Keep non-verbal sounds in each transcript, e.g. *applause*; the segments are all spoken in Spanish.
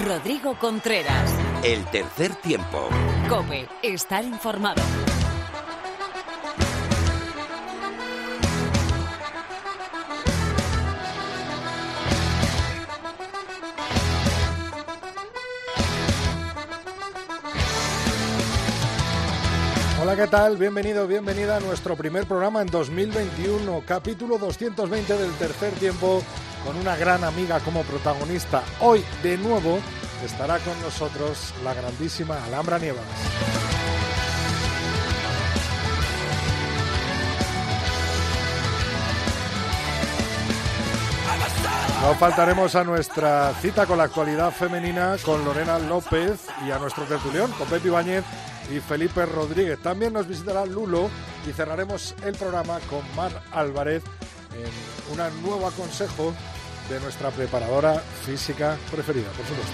Rodrigo Contreras. El tercer tiempo. Cope, estar informado. Hola, ¿qué tal? Bienvenido, bienvenida a nuestro primer programa en 2021, capítulo 220 del tercer tiempo, con una gran amiga como protagonista. Hoy, de nuevo, estará con nosotros la grandísima Alhambra Nievas. No faltaremos a nuestra cita con la actualidad femenina con Lorena López y a nuestro tertulión con Pepe Ibáñez y Felipe Rodríguez. También nos visitará Lulo y cerraremos el programa con Mar Álvarez en un nuevo consejo de nuestra preparadora física preferida, por supuesto.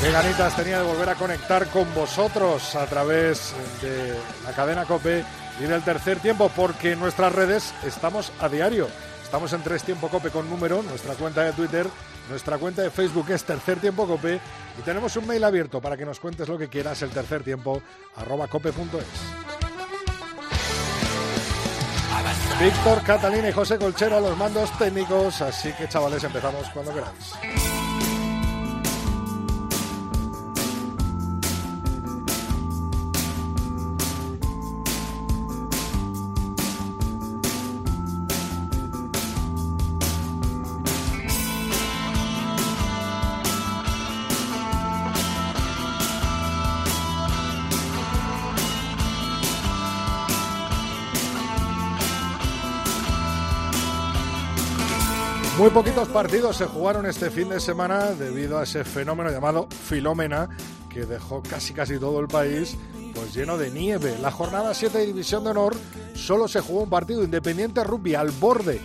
Qué ganitas tenía de volver a conectar con vosotros a través de la cadena Cope y del tercer tiempo, porque en nuestras redes estamos a diario. Estamos en Tres Tiempo Cope con número, nuestra cuenta de Twitter, nuestra cuenta de Facebook es Tercer Tiempo Cope y tenemos un mail abierto para que nos cuentes lo que quieras, el tercer tiempo, arroba cope.es. Víctor, Catalina y José Colchero los mandos técnicos, así que chavales empezamos cuando queráis. Muy poquitos partidos se jugaron este fin de semana debido a ese fenómeno llamado Filómena que dejó casi casi todo el país pues lleno de nieve. La jornada 7 de División de Honor solo se jugó un partido independiente rugby al borde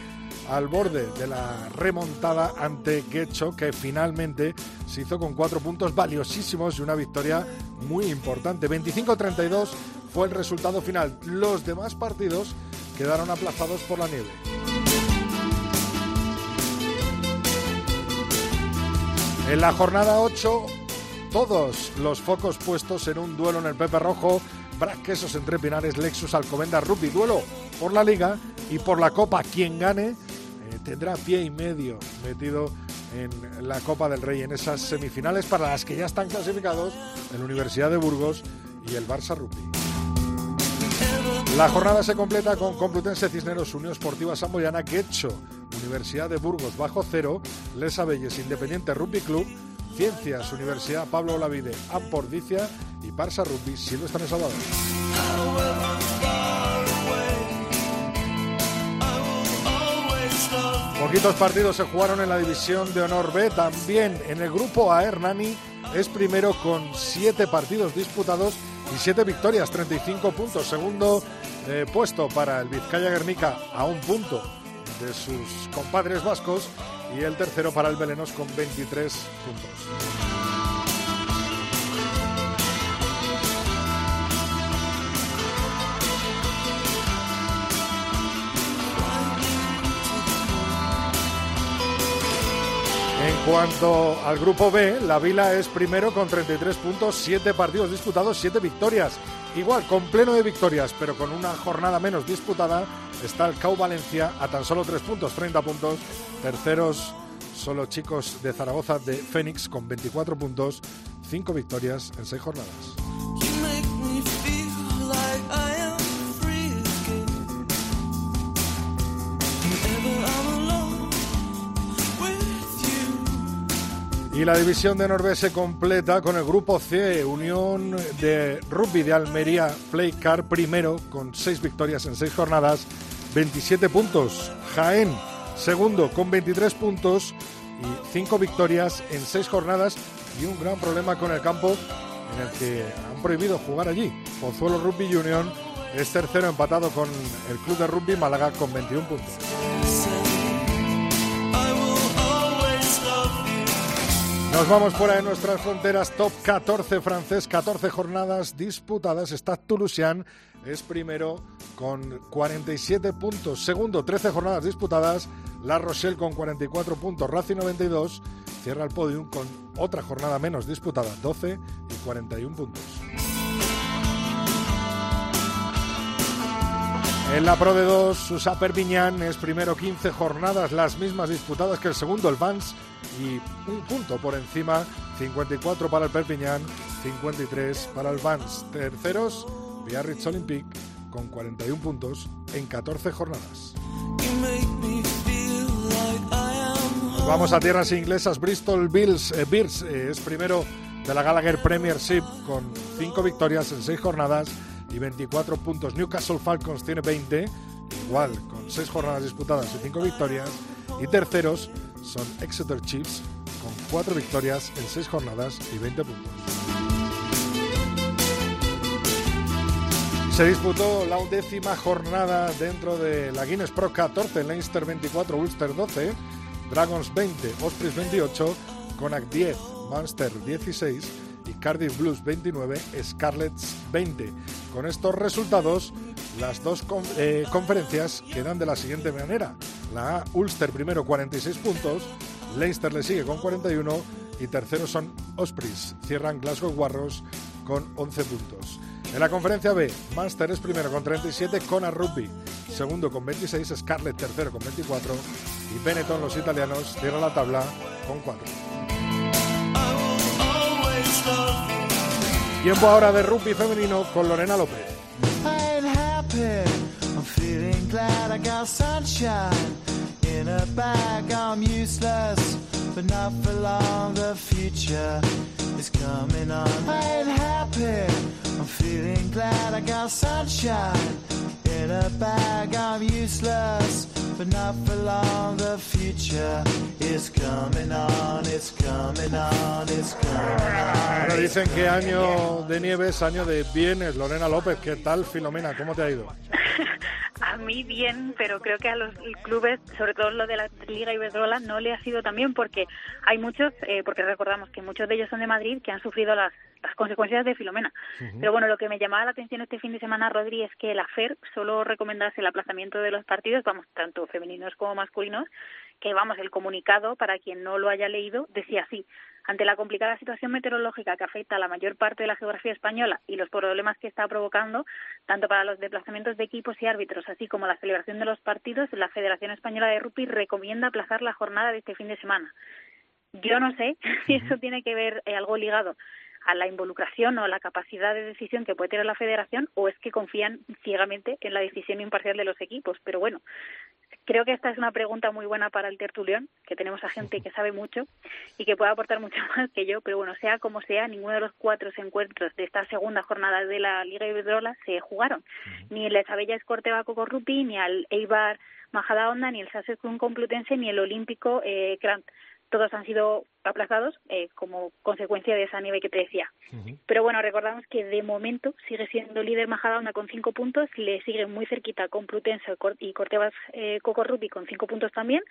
al borde de la remontada ante Guecho, que finalmente se hizo con cuatro puntos valiosísimos y una victoria muy importante. 25-32 fue el resultado final. Los demás partidos quedaron aplazados por la nieve. En la jornada 8, todos los focos puestos en un duelo en el Pepe Rojo. Quesos entre Pinares, Lexus, Alcomenda, Rugby. Duelo por la Liga y por la Copa. Quien gane eh, tendrá pie y medio metido en la Copa del Rey en esas semifinales para las que ya están clasificados el Universidad de Burgos y el Barça Rugby. La jornada se completa con Complutense Cisneros, Unión Esportiva Samboyana, Quecho, Universidad de Burgos bajo cero, Les Abelles Independiente Rugby Club, Ciencias Universidad Pablo Olavide Ampordicia y Parsa Rugby Silvestre en Salvador. Poquitos partidos se jugaron en la división de honor B, también en el grupo A Hernani es primero con siete partidos disputados y siete victorias, 35 puntos. Segundo eh, puesto para el Vizcaya Guernica a un punto de sus compadres vascos y el tercero para el Belenos con 23 puntos. Cuanto al grupo B, la Vila es primero con 33 puntos, 7 partidos disputados, 7 victorias. Igual, con pleno de victorias, pero con una jornada menos disputada, está el CAU Valencia a tan solo 3 puntos, 30 puntos. Terceros son los chicos de Zaragoza de Fénix con 24 puntos, 5 victorias en 6 jornadas. Y la división de Norbe se completa con el grupo C, Unión de Rugby de Almería, Playcar primero con seis victorias en seis jornadas, 27 puntos. Jaén segundo con 23 puntos y cinco victorias en seis jornadas y un gran problema con el campo en el que han prohibido jugar allí. Pozuelo Rugby Union es tercero empatado con el club de rugby Málaga con 21 puntos. Nos vamos fuera de nuestras fronteras. Top 14 francés, 14 jornadas disputadas. Está Toulousain, es primero con 47 puntos. Segundo, 13 jornadas disputadas. La Rochelle con 44 puntos. Racing 92 cierra el podium con otra jornada menos disputada, 12 y 41 puntos. En la Pro de 2, Susa Perpignan es primero 15 jornadas, las mismas disputadas que el segundo, el Vans, y un punto por encima, 54 para el Perpignan, 53 para el Vans. Terceros, Biarritz Olympique con 41 puntos en 14 jornadas. Vamos a tierras inglesas, Bristol Bills, eh, Bears eh, es primero de la Gallagher Premiership con 5 victorias en 6 jornadas y 24 puntos. Newcastle Falcons tiene 20, igual, con 6 jornadas disputadas y 5 victorias. Y terceros son Exeter Chiefs, con 4 victorias en 6 jornadas y 20 puntos. Se disputó la undécima jornada dentro de la Guinness Pro 14, Leinster 24, Ulster 12, Dragons 20, Ospreys 28, Connacht 10, Munster 16 y Cardiff Blues 29, Scarlets 20. Con estos resultados, las dos eh, conferencias quedan de la siguiente manera. La A, Ulster primero 46 puntos, Leicester le sigue con 41 y terceros son Ospreys. Cierran Glasgow Warriors con 11 puntos. En la conferencia B, Munster es primero con 37, Cona Rugby segundo con 26, Scarlett tercero con 24 y Benetton, los italianos, cierran la tabla con 4. Tiempo ahora de rugby femenino con Lorena López. I'm feeling glad I got sunshine. In a bag, I'm useless, but not for long. The future is coming on. It's coming on. It's coming on. Ahora dicen que año de nieve es año de bienes. Lorena López, ¿qué tal, Filomena? ¿Cómo te ha ido? *laughs* A mí bien, pero creo que a los clubes, sobre todo lo de la Liga Iberdrola, no le ha sido también porque hay muchos, eh, porque recordamos que muchos de ellos son de Madrid, que han sufrido las, las consecuencias de Filomena. Pero bueno, lo que me llamaba la atención este fin de semana, Rodri, es que la FER solo recomendase el aplazamiento de los partidos, vamos, tanto femeninos como masculinos, que vamos, el comunicado, para quien no lo haya leído, decía así. Ante la complicada situación meteorológica que afecta a la mayor parte de la geografía española y los problemas que está provocando, tanto para los desplazamientos de equipos y árbitros, así como la celebración de los partidos, la Federación Española de Rugby recomienda aplazar la jornada de este fin de semana. Yo no sé *laughs* si eso tiene que ver eh, algo ligado a la involucración o a la capacidad de decisión que puede tener la federación o es que confían ciegamente en la decisión imparcial de los equipos. Pero bueno, creo que esta es una pregunta muy buena para el tertulión, que tenemos a gente que sabe mucho y que puede aportar mucho *laughs* más que yo, pero bueno, sea como sea, ninguno de los cuatro encuentros de esta segunda jornada de la Liga Iberdrola se jugaron. Ni el Chabella Escorteva Cocorrupi, ni al Eibar Majadahonda, ni el Saskatoon Complutense, ni el Olímpico eh, Grant todos han sido aplazados eh, como consecuencia de esa nieve que te decía. Pero bueno, recordamos que de momento sigue siendo líder Majadahonda con cinco puntos, le sigue muy cerquita Complutense y Cortebas eh, Cocorrupi con cinco puntos también.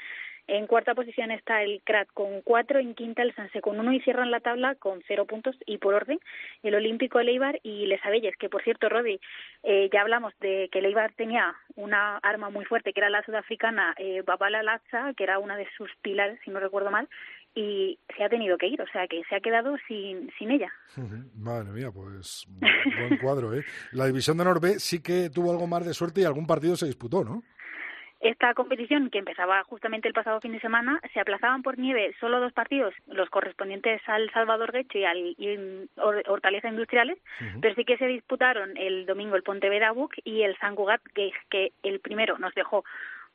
En cuarta posición está el CRAT con cuatro, en quinta el Sanse con uno y cierran la tabla con cero puntos y por orden el Olímpico el Eibar y Les Abelles, que por cierto, Rodi, eh, ya hablamos de que el Eibar tenía una arma muy fuerte que era la sudafricana eh, Babala Latza, que era una de sus pilares, si no recuerdo mal, y se ha tenido que ir, o sea que se ha quedado sin, sin ella. Madre mía, pues buen cuadro, ¿eh? La división de Norbe sí que tuvo algo más de suerte y algún partido se disputó, ¿no? Esta competición, que empezaba justamente el pasado fin de semana, se aplazaban por nieve solo dos partidos, los correspondientes al Salvador Guecho y al Hortaleza Industriales, pero sí que se disputaron el domingo el Pontevedra y el San Cugat, que, que el primero nos dejó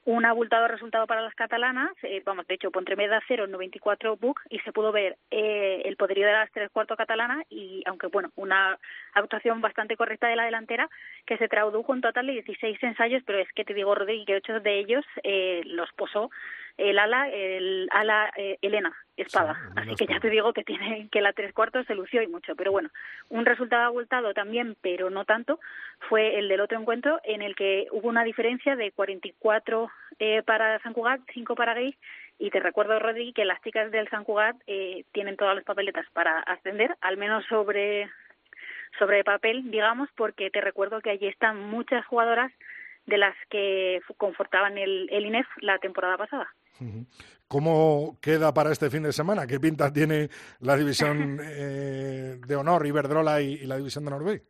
un abultado resultado para las catalanas, eh, vamos, de hecho, Pontremeda 0, 94 book y se pudo ver eh, el poderío de las tres cuartos catalanas y, aunque bueno, una actuación bastante correcta de la delantera que se tradujo en total de 16 ensayos, pero es que te digo, Rodri, que ocho de ellos eh, los posó el ala, el ala eh, Espada. Así que ya te digo que tiene que la tres cuartos se lució y mucho. Pero bueno, un resultado abultado también, pero no tanto, fue el del otro encuentro en el que hubo una diferencia de 44 eh, para San Cugat, 5 para Gay. Y te recuerdo, Rodri, que las chicas del San Cugat eh, tienen todas las papeletas para ascender, al menos sobre sobre papel, digamos, porque te recuerdo que allí están muchas jugadoras de las que confortaban el, el INEF la temporada pasada. ¿Cómo queda para este fin de semana? ¿Qué pinta tiene la división *laughs* eh, de honor Iberdrola y, y la división de Honor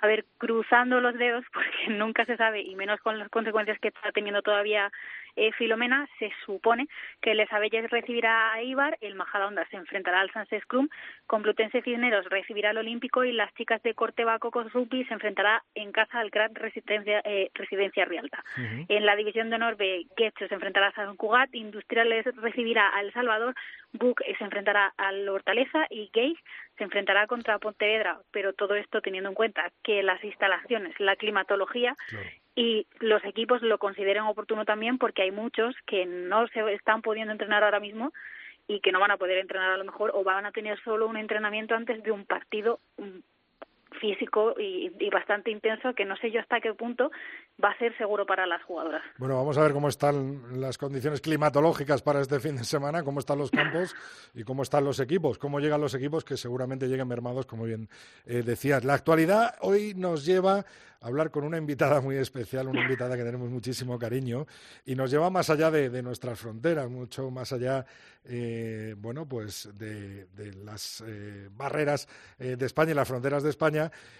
a ver, cruzando los dedos, *laughs* porque nunca se sabe, y menos con las consecuencias que está teniendo todavía eh, Filomena, se supone que el Esabelles recibirá a Ibar, el Majadahonda se enfrentará al Sans Scrum, Complutense Cisneros recibirá al Olímpico y las chicas de Corteva Cocos Rugby se enfrentará en casa al Gran Residencia, eh, Residencia Rialta. En la división de honor B, se enfrentará a San Cugat, Industriales recibirá al Salvador, Buc se enfrentará al Hortaleza y Gay se enfrentará contra Pontevedra, pero todo esto teniendo en cuenta que las instalaciones, la climatología y los equipos lo consideran oportuno también porque hay muchos que no se están pudiendo entrenar ahora mismo y que no van a poder entrenar a lo mejor o van a tener solo un entrenamiento antes de un partido físico y, bastante intenso que no sé yo hasta qué punto va a ser seguro para las jugadoras. Bueno, vamos a ver cómo están las condiciones climatológicas para este fin de semana, cómo están los campos y cómo están los equipos, cómo llegan los equipos que seguramente lleguen mermados, como bien eh, decías. La actualidad hoy nos lleva hablar con una invitada muy especial, una invitada que tenemos muchísimo cariño y nos lleva más allá de, nuestras fronteras, mucho más allá, eh, bueno, pues de, las eh, barreras eh, de España y las fronteras de España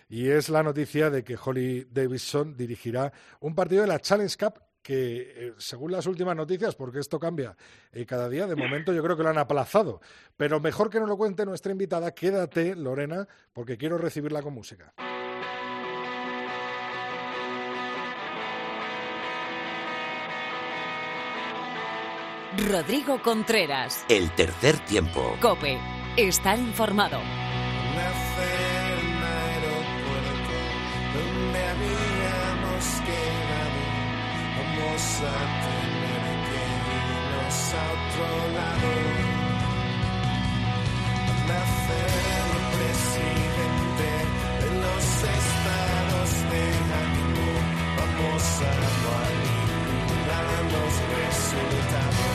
y es la noticia de que Holly Davidson dirigirá un partido de la Challenge Cup que según las últimas noticias, porque esto cambia cada día, de momento yo creo que lo han aplazado. Pero mejor que nos lo cuente nuestra invitada, quédate, Lorena, porque quiero recibirla con música. Rodrigo Contreras. El tercer tiempo. Cope. Estar informado. Vamos a tener que irnos a otro lado. Nacer presidente de los estados de ánimo. Vamos a manipular los resultados.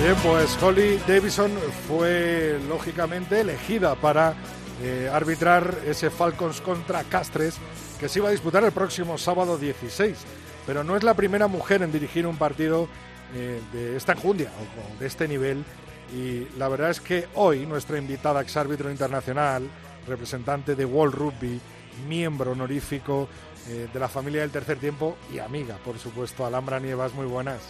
Bien, pues Holly Davison fue lógicamente elegida para eh, arbitrar ese Falcons contra Castres que se iba a disputar el próximo sábado 16. Pero no es la primera mujer en dirigir un partido eh, de esta enjundia o, de este nivel. Y la verdad es que hoy nuestra invitada ex árbitro internacional, representante de World Rugby, miembro honorífico eh, de la familia del tercer tiempo y amiga, por supuesto, Alhambra Nievas, muy buenas.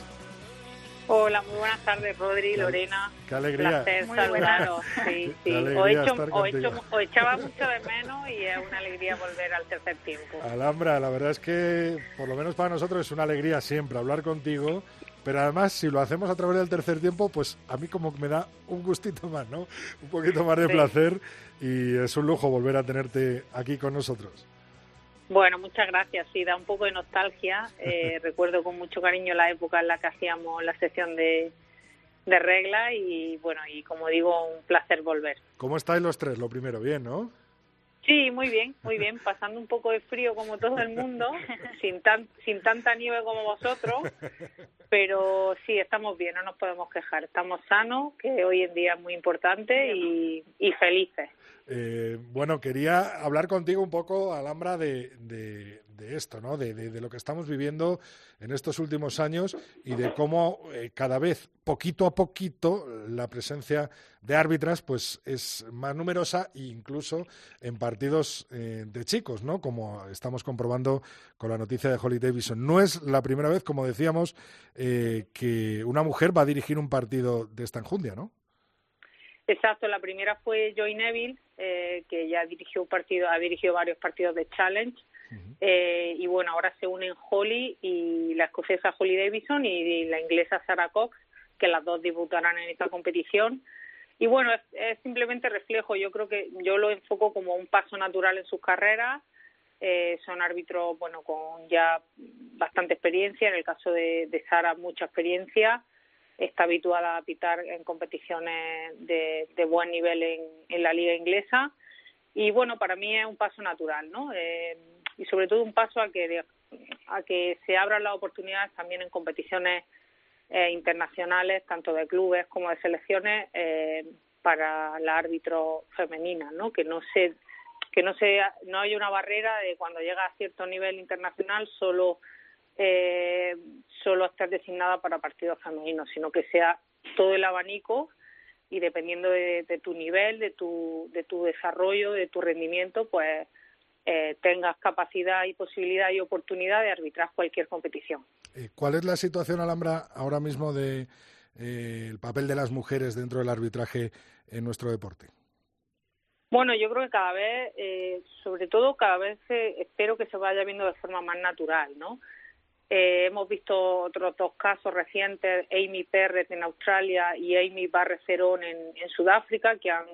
Hola, muy buenas tardes, Rodri, Lorena. Qué alegría. Un placer saludaros. Sí, sí. Os, echaba mucho de menos y es una alegría volver al tercer tiempo. Alhambra, la verdad es que, por lo menos para nosotros, es una alegría siempre hablar contigo. Pero además, si lo hacemos a través del tercer tiempo, pues a mí como que me da un gustito más, ¿no? Un poquito más de placer y es un lujo volver a tenerte aquí con nosotros. Bueno, muchas gracias. Sí, da un poco de nostalgia. Eh, *laughs* recuerdo con mucho cariño la época en la que hacíamos la sesión de, de regla y bueno, y como digo, un placer volver. ¿Cómo estáis los tres? Lo primero, bien, ¿no? Sí, muy bien, muy bien. Pasando un poco de frío como todo el mundo, *laughs* sin, tan, sin tanta nieve como vosotros, pero sí, estamos bien, no nos podemos quejar. Estamos sanos, que hoy en día es muy importante, y, y felices. Eh, bueno, quería hablar contigo un poco, Alhambra, de, de, esto, ¿no? De, de, lo que estamos viviendo en estos últimos años y de cómo eh, cada vez, poquito a poquito, la presencia de árbitras pues es más numerosa e incluso en partidos eh, de chicos, ¿no? Como estamos comprobando con la noticia de Holly Davidson. No es la primera vez, como decíamos, que una mujer va a dirigir un partido de esta enjundia, ¿no? Exacto, la primera fue Joy Neville, eh, que ya dirigió un partido, ha dirigido varios partidos de Challenge. Eh, y bueno, ahora se unen Holly y la escocesa Holly Davison y, la inglesa Sarah Cox, que las dos debutarán en esta competición. Y bueno, es, simplemente reflejo, yo creo que yo lo enfoco como un paso natural en sus carreras. Eh, son árbitros, bueno, con ya bastante experiencia. En el caso de, de Sara, mucha experiencia. Está habituada a pitar en competiciones de, buen nivel en, en, la liga inglesa. Y bueno, para mí es un paso natural, ¿no? Eh, y sobre todo un paso a que, a que se abran las oportunidades también en competiciones eh, internacionales, tanto de clubes como de selecciones, eh, para la árbitro femenina, ¿no? Que no se que no sea no hay una barrera de cuando llega a cierto nivel internacional solo eh, solo estar designada para partidos femeninos, sino que sea todo el abanico y dependiendo de, de tu nivel, de tu, de tu desarrollo, de tu rendimiento, pues eh, tengas capacidad y posibilidad y oportunidad de arbitrar cualquier competición. Eh, ¿Cuál es la situación, Alhambra, ahora mismo de eh, el papel de las mujeres dentro del arbitraje en nuestro deporte? Bueno, yo creo que cada vez, eh, sobre todo cada vez eh, espero que se vaya viendo de forma más natural, ¿no? Eh, hemos visto otros dos casos recientes, Amy Perret en Australia y Amy Barrecerón en, en Sudáfrica, que han,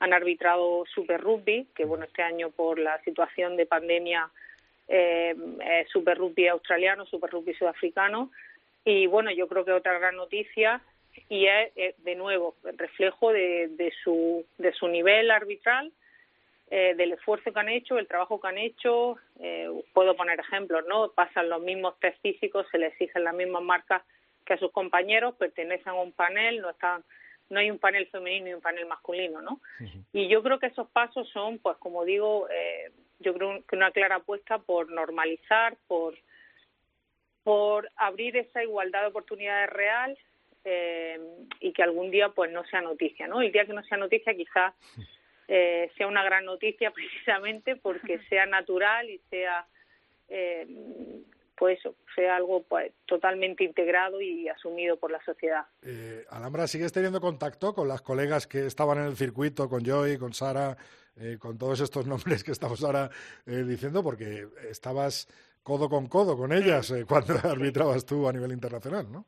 han arbitrado Super Rugby, que bueno, este año por la situación de pandemia eh, es Super Rugby australiano, Super Rugby sudafricano. Y bueno, yo creo que otra gran noticia y es, eh, de nuevo el reflejo de, de, su, de su nivel arbitral, eh, del esfuerzo que han hecho, el trabajo que han hecho. Eh, puedo poner ejemplos, ¿no? Pasan los mismos test físicos, se les exigen las mismas marcas que a sus compañeros, pertenecen a un panel, no están no hay un panel femenino y un panel masculino, ¿no? Uh -huh. Y yo creo que esos pasos son, pues como digo, eh, yo creo que una clara apuesta por normalizar, por por abrir esa igualdad de oportunidades real eh, y que algún día pues no sea noticia, ¿no? El día que no sea noticia quizás eh, sea una gran noticia *laughs* precisamente porque *laughs* sea natural y sea eh, pues sea algo pues totalmente integrado y asumido por la sociedad. Eh, Alhambra, ¿sigues teniendo contacto con las colegas que estaban en el circuito, con Joy, con Sara, eh, con todos estos *laughs* nombres que estamos ahora eh, diciendo? Porque estabas codo con codo con ellas eh, cuando *laughs* arbitrabas tú a nivel internacional, ¿no?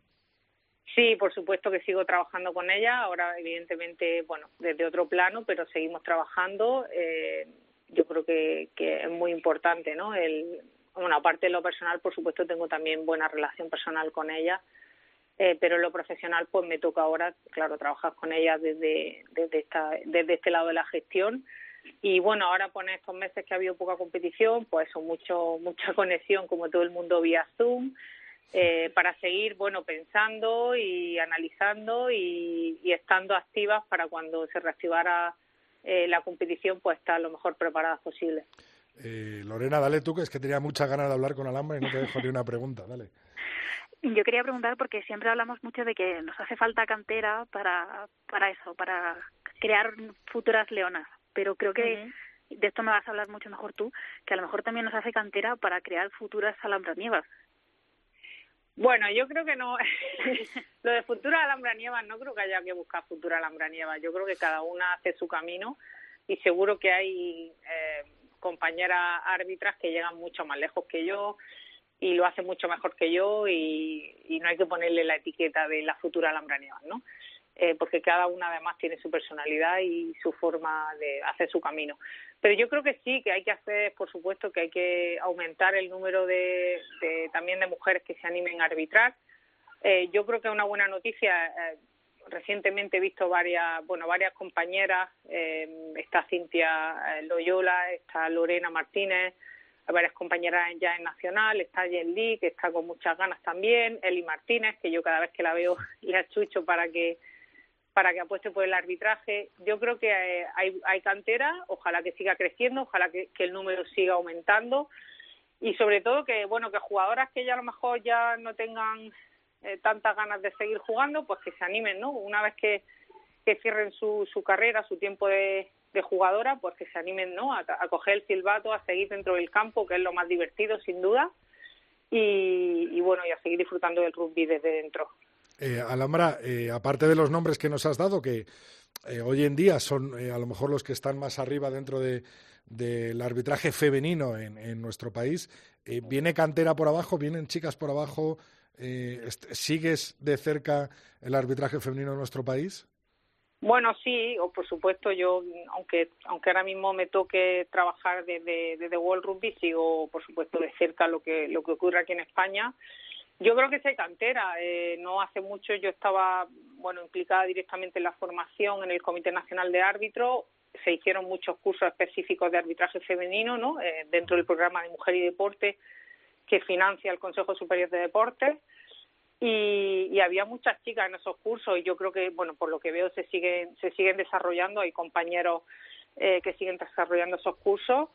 Sí, por supuesto que sigo trabajando con ella. Ahora, evidentemente, bueno, desde otro plano, pero seguimos trabajando. Eh, yo creo que, que es muy importante, ¿no? El, bueno, aparte de lo personal, por supuesto, tengo también buena relación personal con ella, eh, pero en lo profesional, pues me toca ahora, claro, trabajar con ella desde, desde, esta, desde este lado de la gestión. Y bueno, ahora por pues, estos meses que ha habido poca competición, pues son mucho, mucha *laughs* conexión, como todo el mundo, vía Zoom eh, para seguir bueno pensando y analizando y, y, estando activas para cuando se reactivara eh, la competición pues estar lo mejor preparadas posible. Eh, Lorena, dale tú, que es que tenía muchas ganas de hablar con Alhambra y no te dejo ni una pregunta, dale. *laughs* Yo quería preguntar porque siempre hablamos mucho de que nos hace falta cantera para, para eso, para crear futuras leonas, pero creo que uh -huh. de esto me vas a hablar mucho mejor tú, que a lo mejor también nos hace cantera para crear futuras alhambranievas. Bueno, yo creo que no. *laughs* Lo de futura alhambra nieva, no creo que haya que buscar futura alhambra nieva. Yo creo que cada una hace su camino y seguro que hay eh, compañeras árbitras que llegan mucho más lejos que yo y lo hacen mucho mejor que yo y, y no hay que ponerle la etiqueta de la futura alhambra nieva, ¿no? Eh, porque cada una además tiene su personalidad y su forma de hacer su camino. Pero yo creo que sí, que hay que hacer, por supuesto, que hay que aumentar el número de, de también de mujeres que se animen a arbitrar. Eh, yo creo que una buena noticia. Eh, recientemente he visto varias, bueno, varias compañeras. Eh, está Cintia Loyola, está Lorena Martínez, varias compañeras ya en Nacional, está Jen Lee, que está con muchas ganas también, Eli Martínez, que yo cada vez que la veo *laughs* le achucho para que para que apueste por el arbitraje. Yo creo que eh, hay, hay cantera, ojalá que siga creciendo, ojalá que, que, el número siga aumentando y sobre todo que bueno que jugadoras que ya a lo mejor ya no tengan eh, tantas ganas de seguir jugando, pues que se animen, ¿no? Una vez que, que cierren su, su carrera, su tiempo de, de jugadora, pues que se animen, ¿no? A, coger el silbato, a seguir dentro del campo, que es lo más divertido, sin duda, y, y bueno, y a seguir disfrutando del rugby desde dentro. Eh, Alhambra, eh, aparte de los nombres que nos has dado, que eh, hoy en día son eh, a lo mejor los que están más arriba dentro de, del arbitraje femenino en, en nuestro país, eh, ¿viene cantera por abajo? ¿Vienen chicas por abajo? Eh, ¿Sigues de cerca el arbitraje femenino en nuestro país? Bueno, sí, o por supuesto yo, aunque aunque ahora mismo me toque trabajar desde, desde World Rugby, sigo por supuesto de cerca lo que lo que ocurre aquí en España. Yo creo que se cantera. Eh, no hace mucho yo estaba bueno implicada directamente en la formación en el Comité Nacional de Árbitros. Se hicieron muchos cursos específicos de arbitraje femenino, ¿no? Eh, dentro del programa de Mujer y Deporte que financia el Consejo Superior de Deportes y, y, había muchas chicas en esos cursos y yo creo que bueno por lo que veo se siguen se siguen desarrollando hay compañeros eh, que siguen desarrollando esos cursos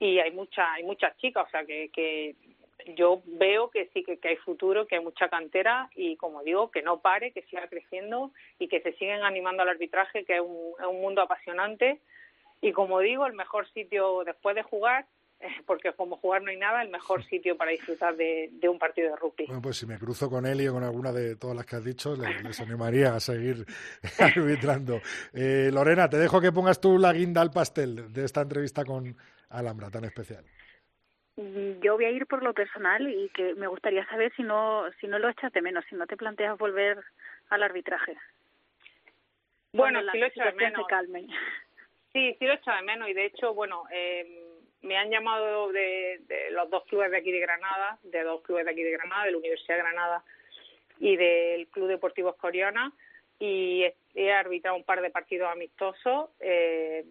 y hay muchas hay muchas chicas o sea que, que yo veo que sí que, que, hay futuro que hay mucha cantera y como digo que no pare que siga creciendo y que se siguen animando al arbitraje que es un, es un mundo apasionante y como digo el mejor sitio después de jugar *laughs* porque como jugar no hay nada, el mejor *laughs* sitio para disfrutar de, de, un partido de rugby. Bueno, pues si me cruzo con él y con alguna de todas las que has dicho, les, les animaría a seguir *laughs* arbitrando. Eh, Lorena, te dejo que pongas tú la guinda al pastel de esta entrevista con Alhambra tan especial. Yo voy a ir por lo personal y que me gustaría saber si no si no lo echas de menos, si no te planteas volver al arbitraje. Bueno, sí lo echo de menos. Se calme. Sí, sí lo echo de menos y de hecho, bueno, eh, me han llamado de, de, los dos clubes de aquí de Granada, de dos clubes de aquí de Granada, de la Universidad de Granada y del Club Deportivo Escoriona, y he arbitrado un par de partidos amistosos, eh,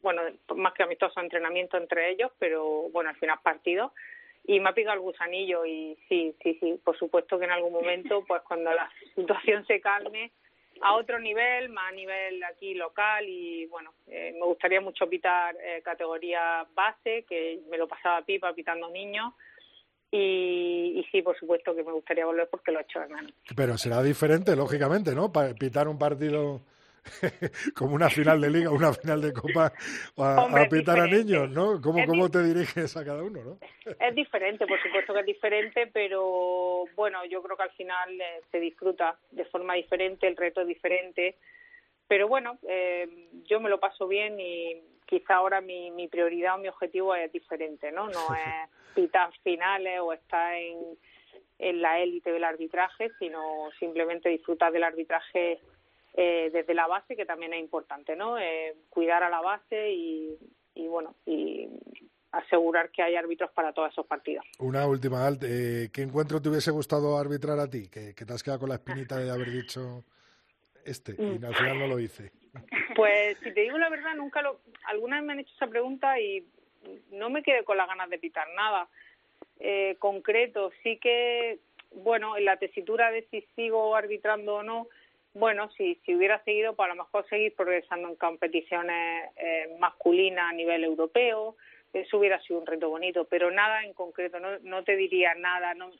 bueno, más que amistosos, entrenamiento entre ellos, pero bueno, al final partidos, y me ha picado el gusanillo y sí, sí, sí, por supuesto que en algún momento, pues cuando la *laughs* situación se calme, a otro nivel, más a nivel aquí local y bueno, eh, me gustaría mucho pitar eh, categoría base, que me lo pasaba pipa pitando niños y, y, sí, por supuesto que me gustaría volver porque lo he hecho de menos. Pero será diferente, lógicamente, ¿no? Para pitar un partido *laughs* como una final de liga, una final de copa a, Hombre, a pitar a niños, ¿no? ¿Cómo, Es ¿Cómo te diriges a cada uno, no? Es diferente, por supuesto que es diferente, pero bueno, yo creo que al final eh, se disfruta de forma diferente, el reto es diferente. Pero bueno, eh, yo me lo paso bien y quizá ahora mi, mi prioridad o mi objetivo es diferente, ¿no? No es *laughs* pitar finales o estar en, en la élite del arbitraje, sino simplemente disfrutar del arbitraje eh, desde la base, que también es importante, ¿no? Eh, cuidar a la base y, y bueno, y asegurar que hay árbitros para todos esos partidos. Una última, Alt, eh, ¿qué encuentro te hubiese gustado arbitrar a ti? Que, que te has quedado con la espinita de haber dicho este y al final no lo hice. Pues si te digo la verdad, nunca lo. Algunas me han hecho esa pregunta y no me quedé con las ganas de pitar nada eh, concreto. Sí que, bueno, en la tesitura de si sigo arbitrando o no, bueno, si, si hubiera seguido, pues a lo mejor seguir progresando en competiciones eh, masculinas a nivel europeo. Eso hubiera sido un reto bonito, pero nada en concreto, no, no te diría nada. No,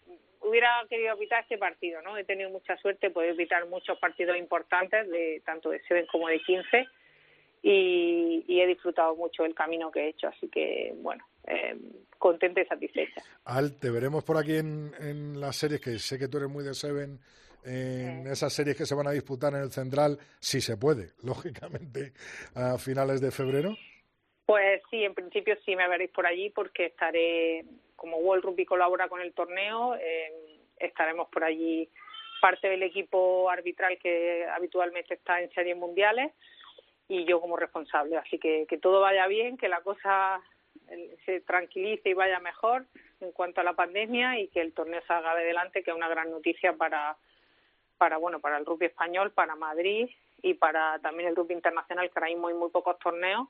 hubiera querido pitar este partido, ¿no? He tenido mucha suerte, he podido pitar muchos partidos importantes, de tanto de 7 como de 15, y, y he disfrutado mucho el camino que he hecho, así que, bueno, eh, contenta y satisfecha. Al, te veremos por aquí en las series, que sé que tú eres muy de Seven, en esas series que se van a disputar en el Central, si se puede, *laughs* lógicamente, a finales de febrero. Pues sí, en principio sí me veréis por allí porque estaré, como World Rugby colabora con el torneo, eh, estaremos por allí parte del equipo arbitral que habitualmente está en series mundiales y yo como responsable. Así que que todo vaya bien, que la cosa eh, se tranquilice y vaya mejor en cuanto a la pandemia y que el torneo salga adelante, que es una gran noticia para para bueno para el rugby español, para Madrid y para también el rugby internacional, que ahora mismo hay muy pocos torneos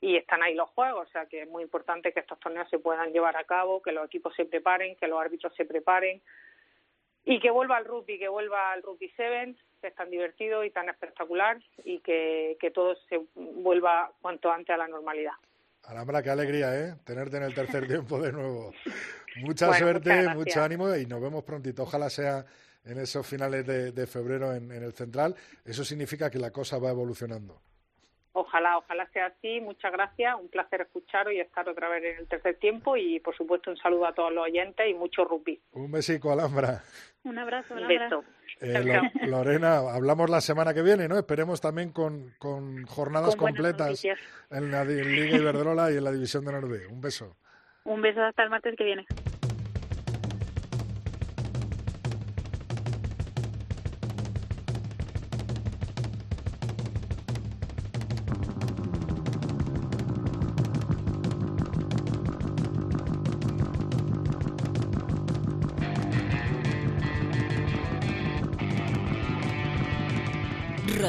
y están ahí los juegos, o sea que es muy importante que estos torneos se puedan llevar a cabo, que los equipos se preparen, que los árbitros se preparen y que vuelva al rugby, que vuelva al rugby seven, que es tan divertido y tan espectacular y que, que todo se vuelva cuanto antes a la normalidad. Alhambra, qué alegría, ¿eh? Tenerte en el tercer *laughs* tiempo de nuevo. Mucha Bueno, suerte, mucho ánimo y nos vemos prontito. Ojalá sea en esos finales de, de febrero en, en el Central. Eso significa que la cosa va evolucionando. Ojalá, ojalá sea así. Muchas gracias. Un placer escucharos y estar otra vez en el tercer tiempo. Y por supuesto, un saludo a todos los oyentes y mucho rugby. Un besico, Alhambra. Un abrazo, un Un beso. Eh, Lo-. Lorena, hablamos la semana que viene, ¿no? Esperemos también con, con jornadas Con completas noticias. en la Liga Iberdrola y en la División de Honor B. Un beso. Un beso hasta el martes que viene.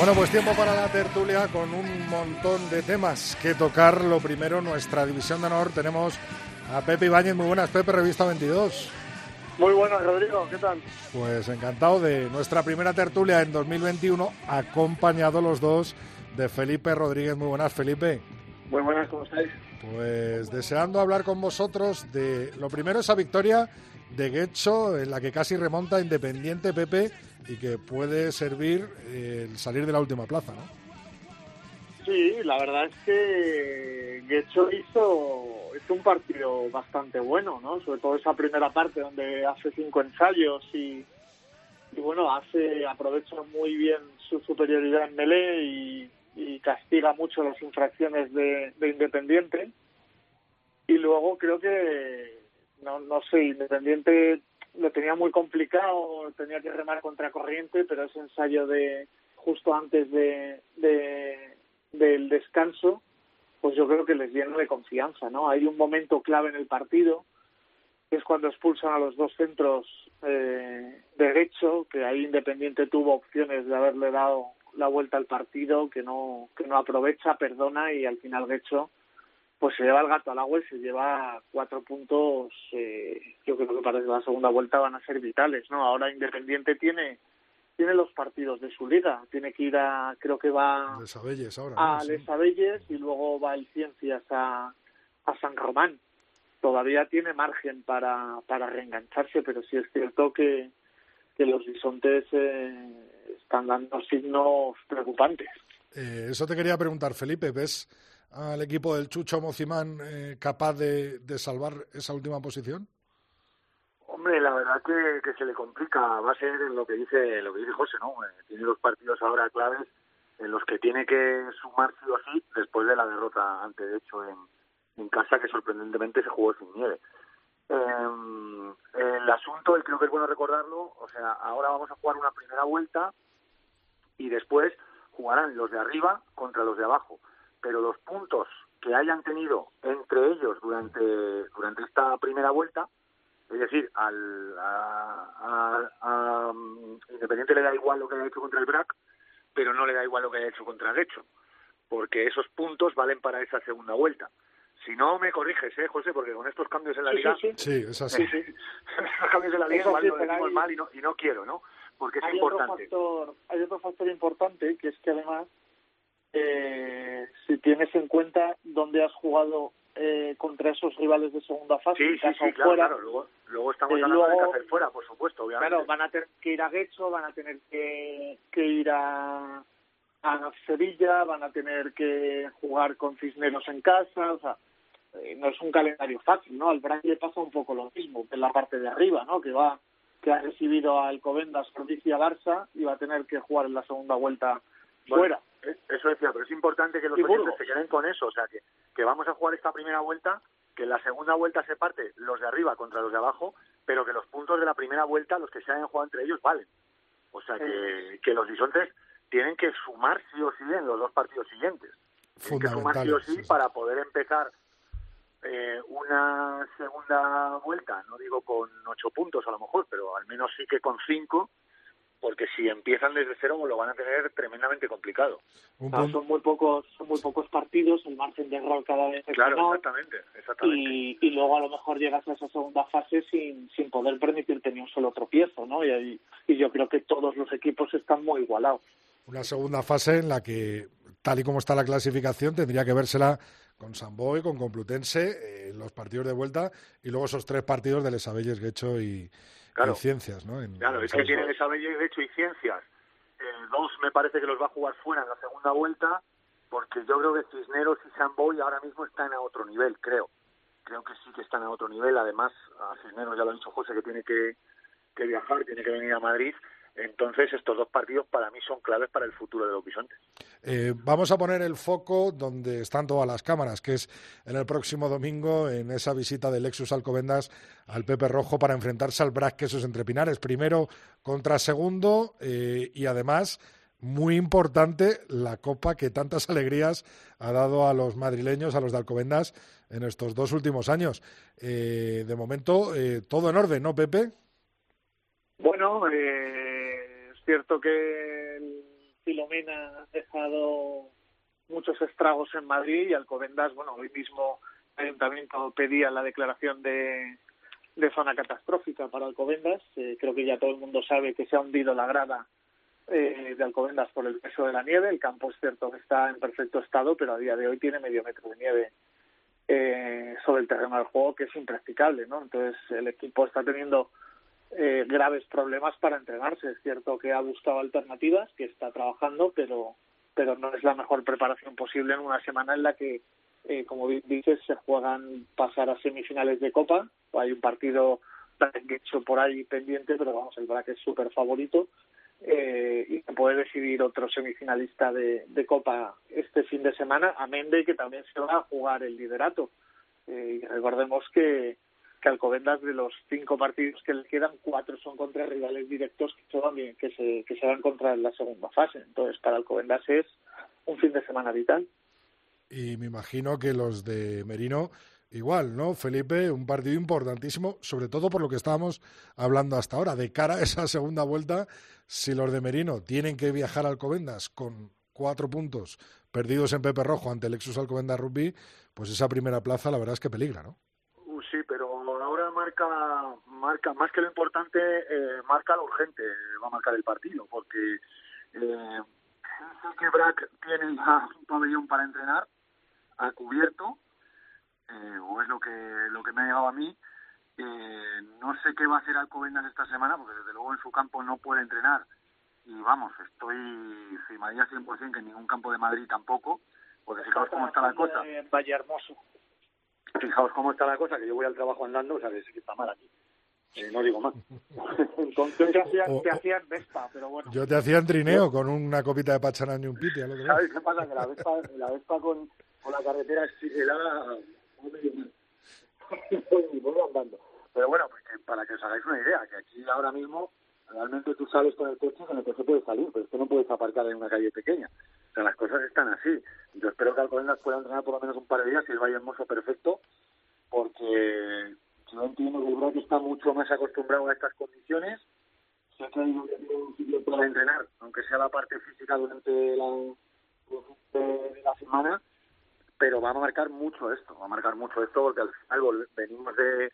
Bueno, pues tiempo para la tertulia con un montón de temas que tocar. Lo primero, nuestra división de honor. Tenemos a Pepe Ibáñez. Muy buenas, Pepe, Revista 22. Muy buenas, Rodrigo, ¿qué tal? Pues encantado de nuestra primera tertulia en 2021, acompañado los dos de Felipe Rodríguez. Muy buenas, Felipe. Muy buenas, ¿cómo estáis? Pues deseando hablar con vosotros de lo primero, esa victoria de Guecho, en la que casi remonta Independiente Pepe y que puede servir eh, el salir de la última plaza, ¿no? Sí, la verdad es que Guecho hizo, hizo un partido bastante bueno, ¿no? Sobre todo esa primera parte donde hace cinco ensayos y, y bueno, hace aprovecha muy bien su superioridad en melee y, y castiga mucho las infracciones de, de Independiente. Y luego creo que, no, no sé, Independiente lo tenía muy complicado, tenía que remar contra corriente, pero ese ensayo de justo antes de, de del descanso, pues yo creo que les llena de confianza, ¿no? Hay un momento clave en el partido, que es cuando expulsan a los dos centros eh, derecho, que ahí Independiente tuvo opciones de haberle dado la vuelta al partido, que no que no aprovecha, perdona y al final Guecho pues se lleva el gato al agua y se lleva cuatro puntos, eh, yo creo que para la segunda vuelta van a ser vitales, ¿no? Ahora Independiente tiene tiene los partidos de su liga. Tiene que ir a, creo que va De Sabelles ahora. a. Sí. Les Abelles y luego va el Ciencias a, a San Román. Todavía tiene margen para, para reengancharse, pero sí es cierto que, que los bisontes eh, están dando signos preocupantes. Eh, eso te quería preguntar, Felipe. ¿Ves al equipo del Chucho Mocimán eh, capaz de, de salvar esa última posición? Hombre, la verdad que, que se le complica. Va a ser lo que dice lo que dice José, ¿no? Eh, tiene dos partidos ahora claves en los que tiene que sumar sí o sí después de la derrota ante de hecho en, en casa que sorprendentemente se jugó sin nieve. Eh, el asunto, creo que es bueno recordarlo, o sea, ahora vamos a jugar una primera vuelta y después jugarán los de arriba contra los de abajo. Pero los puntos que hayan tenido entre ellos durante, durante esta primera vuelta, es decir, al a, a- a, um, Independiente le da igual lo que haya hecho contra el BRAC, pero no le da igual lo que haya hecho contra el Guecho, porque esos puntos valen para esa segunda vuelta. Si no me corriges, ¿eh, José? Porque con estos cambios en la Sí, liga, sí, sí. Sí, es así. *laughs* estos cambios en la liga igual sí, lo pero decimos hay- mal y no, y no quiero, ¿no? Porque es hay otro importante. factor hay otro factor importante que es que además eh, si tienes en cuenta dónde has jugado eh, contra esos rivales de segunda fase Sí, sí, sí, claro, fuera claro. Luego, luego estamos Eh, hablando de luego- hacer fuera, por supuesto, obviamente. claro van a tener que ir a Guecho van a tener que, que ir a a Sevilla van a tener que jugar con Cisneros en casa o sea eh, no es un calendario fácil no al le pasa un poco lo mismo en la parte de arriba no que va que ha recibido a Alcobendas, Provincia Barça y va a tener que jugar en la segunda vuelta Bueno, fuera. Eh, Eso decía, pero es importante que los oyentes se queden con eso, o sea, que, que vamos a jugar esta primera vuelta, que en la segunda vuelta se parte los de arriba contra los de abajo, pero que los puntos de la primera vuelta, los que se hayan jugado entre ellos, valen. O sea, que, que los bisontes tienen que sumar sí o sí en los dos partidos siguientes. Tienen que sumar sí o sí, sí. para poder empezar eh, una segunda vuelta, no digo con ocho puntos a lo mejor, pero al menos sí que con cinco, porque si empiezan desde cero lo van a tener tremendamente complicado. Un Ah, son muy pocos son muy pocos partidos, el margen de error cada vez es Claro, menor exactamente, exactamente. y, y luego a lo mejor llegas a esa segunda fase sin, sin poder permitirte ni un solo tropiezo, ¿no? Y, y yo creo que todos los equipos están muy igualados. una segunda fase en la que, tal y como está la clasificación, tendría que vérsela con Samboy, con Complutense, eh, los partidos de vuelta y luego esos tres partidos de Les Abelles, Guecho y, Claro. y Ciencias, ¿no? En- Claro, en es que bella de hecho y ciencias. Eh, dos me parece que los va a jugar fuera en la segunda vuelta, porque yo creo que Cisneros y Samboy ahora mismo están a otro nivel, creo. Creo que sí que están a otro nivel. Además, a Cisneros ya lo ha dicho José que tiene que, que viajar, tiene que venir a Madrid. Entonces, estos dos partidos para mí son claves para el futuro de los bisontes. Eh, vamos a poner el foco donde están todas las cámaras, que es en el próximo domingo, en esa visita de Lexus Alcobendas al Pepe Rojo para enfrentarse al Brac Quesos entre Pinares. Primero contra segundo eh, y además muy importante la copa que tantas *laughs* alegrías ha dado a los madrileños, a los de Alcobendas, en estos dos últimos años. Eh, de momento, eh, todo en orden, ¿no, Pepe? Bueno, eh, cierto que Filomena ha dejado muchos estragos en Madrid y Alcobendas, bueno, hoy mismo el Ayuntamiento pedía la declaración de, de zona catastrófica para Alcobendas. Eh, creo que ya todo el mundo sabe que se ha hundido la grada eh, de Alcobendas por el peso de la nieve. El campo es cierto que está en perfecto estado, pero a día de hoy tiene medio metro de nieve eh, sobre el terreno del juego, que es impracticable, ¿no? Entonces el equipo está teniendo eh, graves problemas para entrenarse. Es cierto que ha buscado alternativas, que está trabajando, pero pero no es la mejor preparación posible en una semana en la que, eh, como di- dices, se juegan pasar a semifinales de Copa. Hay un partido hecho por ahí pendiente, pero vamos, el Braque es súper favorito. Eh, y se puede decidir otro semifinalista de, de Copa este fin de semana, amén de que también se va a jugar el liderato. Eh, recordemos que, que Alcobendas de los cinco partidos que le quedan, cuatro son contra rivales directos que se van, que se, que se van a encontrar en la segunda fase. Entonces, para Alcobendas es un fin de semana vital. Y me imagino que los de Merino igual, ¿no? Felipe, un partido importantísimo, sobre todo por lo que estábamos hablando hasta ahora, de cara a esa segunda vuelta, si los de Merino tienen que viajar a Alcobendas con cuatro puntos perdidos en Pepe Rojo ante el Lexus Alcobendas Rugby, pues esa primera plaza la verdad es que peligra, ¿no? Uh, sí, pero ahora marca, marca más que lo importante, eh, marca lo urgente, va a marcar el partido, porque eh, sé que Brack tiene ya un pabellón para entrenar, a cubierto, eh, o es lo que lo que me ha llegado a mí. Eh, no sé qué va a hacer Alcobendas esta semana, porque desde luego en su campo no puede entrenar. Y vamos, estoy firmaría 100% que en ningún campo de Madrid tampoco, porque fijaos cómo está la cosa. En Valle Hermoso. Fijaos cómo está la cosa, que yo voy al trabajo andando, o sea, que está mal aquí. Eh, no digo más. *laughs* Entonces, Te hacían, O- te hacían Vespa, pero bueno. Yo te hacía en trineo con una copita de pacharán y un piti al otro lado. ¿sabes qué pasa? Que la Vespa, la Vespa con, con la carretera sí que da... voy andando. Pero bueno, pues que para que os hagáis una idea, que aquí ahora mismo realmente tú sales con el coche con el coche puedes salir, pero que no puedes aparcar en una calle pequeña. O sea, las cosas están así. Yo espero que Alcobendas pueda entrenar por lo menos un par de días y el Valle Hermoso perfecto, porque yo entiendo que el está mucho más acostumbrado a estas condiciones. Sé que hay un sitio para entrenar, aunque sea la parte física durante la, semana, pero va a marcar mucho esto, va a marcar mucho esto porque al final venimos de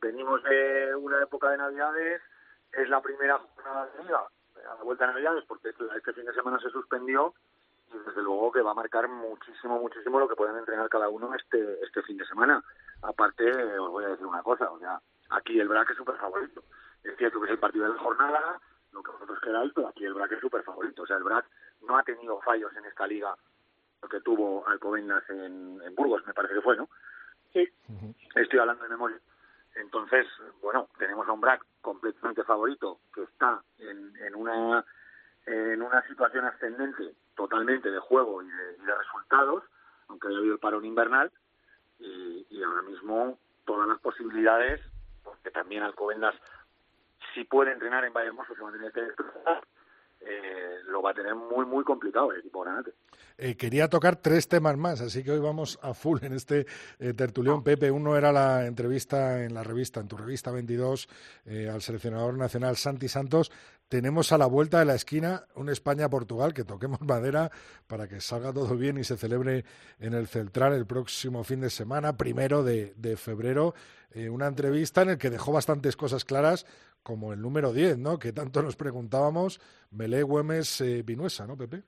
venimos de una época de Navidades, es la primera jornada de liga, a la vuelta de Navidades, porque este fin de semana se suspendió y desde luego que va a marcar muchísimo, muchísimo lo que pueden entrenar cada uno este este fin de semana. Aparte, os voy a decir una cosa, o sea, aquí el Braque es súper favorito. Es cierto que es el partido de la jornada, lo que vosotros queráis, pero aquí el Braque es súper favorito. O sea, el Braque no ha tenido fallos en esta liga lo que tuvo Alcobendas en, en Burgos, me parece que fue, ¿no? Sí. Estoy hablando de memoria. Entonces, bueno, tenemos a un Brac completamente favorito que está en, en una en una situación ascendente totalmente de juego y de, y de resultados, aunque haya habido el parón invernal, y, y ahora mismo todas las posibilidades, porque también Alcobendas, si puede entrenar en Valle Hermoso, se va a tener que eh, lo va a tener muy, muy complicado el equipo granate. Eh, quería tocar tres temas más, así que hoy vamos a full en este eh, tertulión. Pepe, uno era la entrevista en la revista, en tu revista 22, eh, al seleccionador nacional Santi Santos. Tenemos a la vuelta de la esquina un España-Portugal, que toquemos *laughs* madera para que salga todo bien y se celebre en el Celtral el próximo fin de semana, primero de, de febrero. Eh, una entrevista en el que dejó bastantes cosas claras, como el número 10, ¿no? Que tanto nos preguntábamos, Belé, Güemes, eh, Vinuesa, ¿no, Pepe?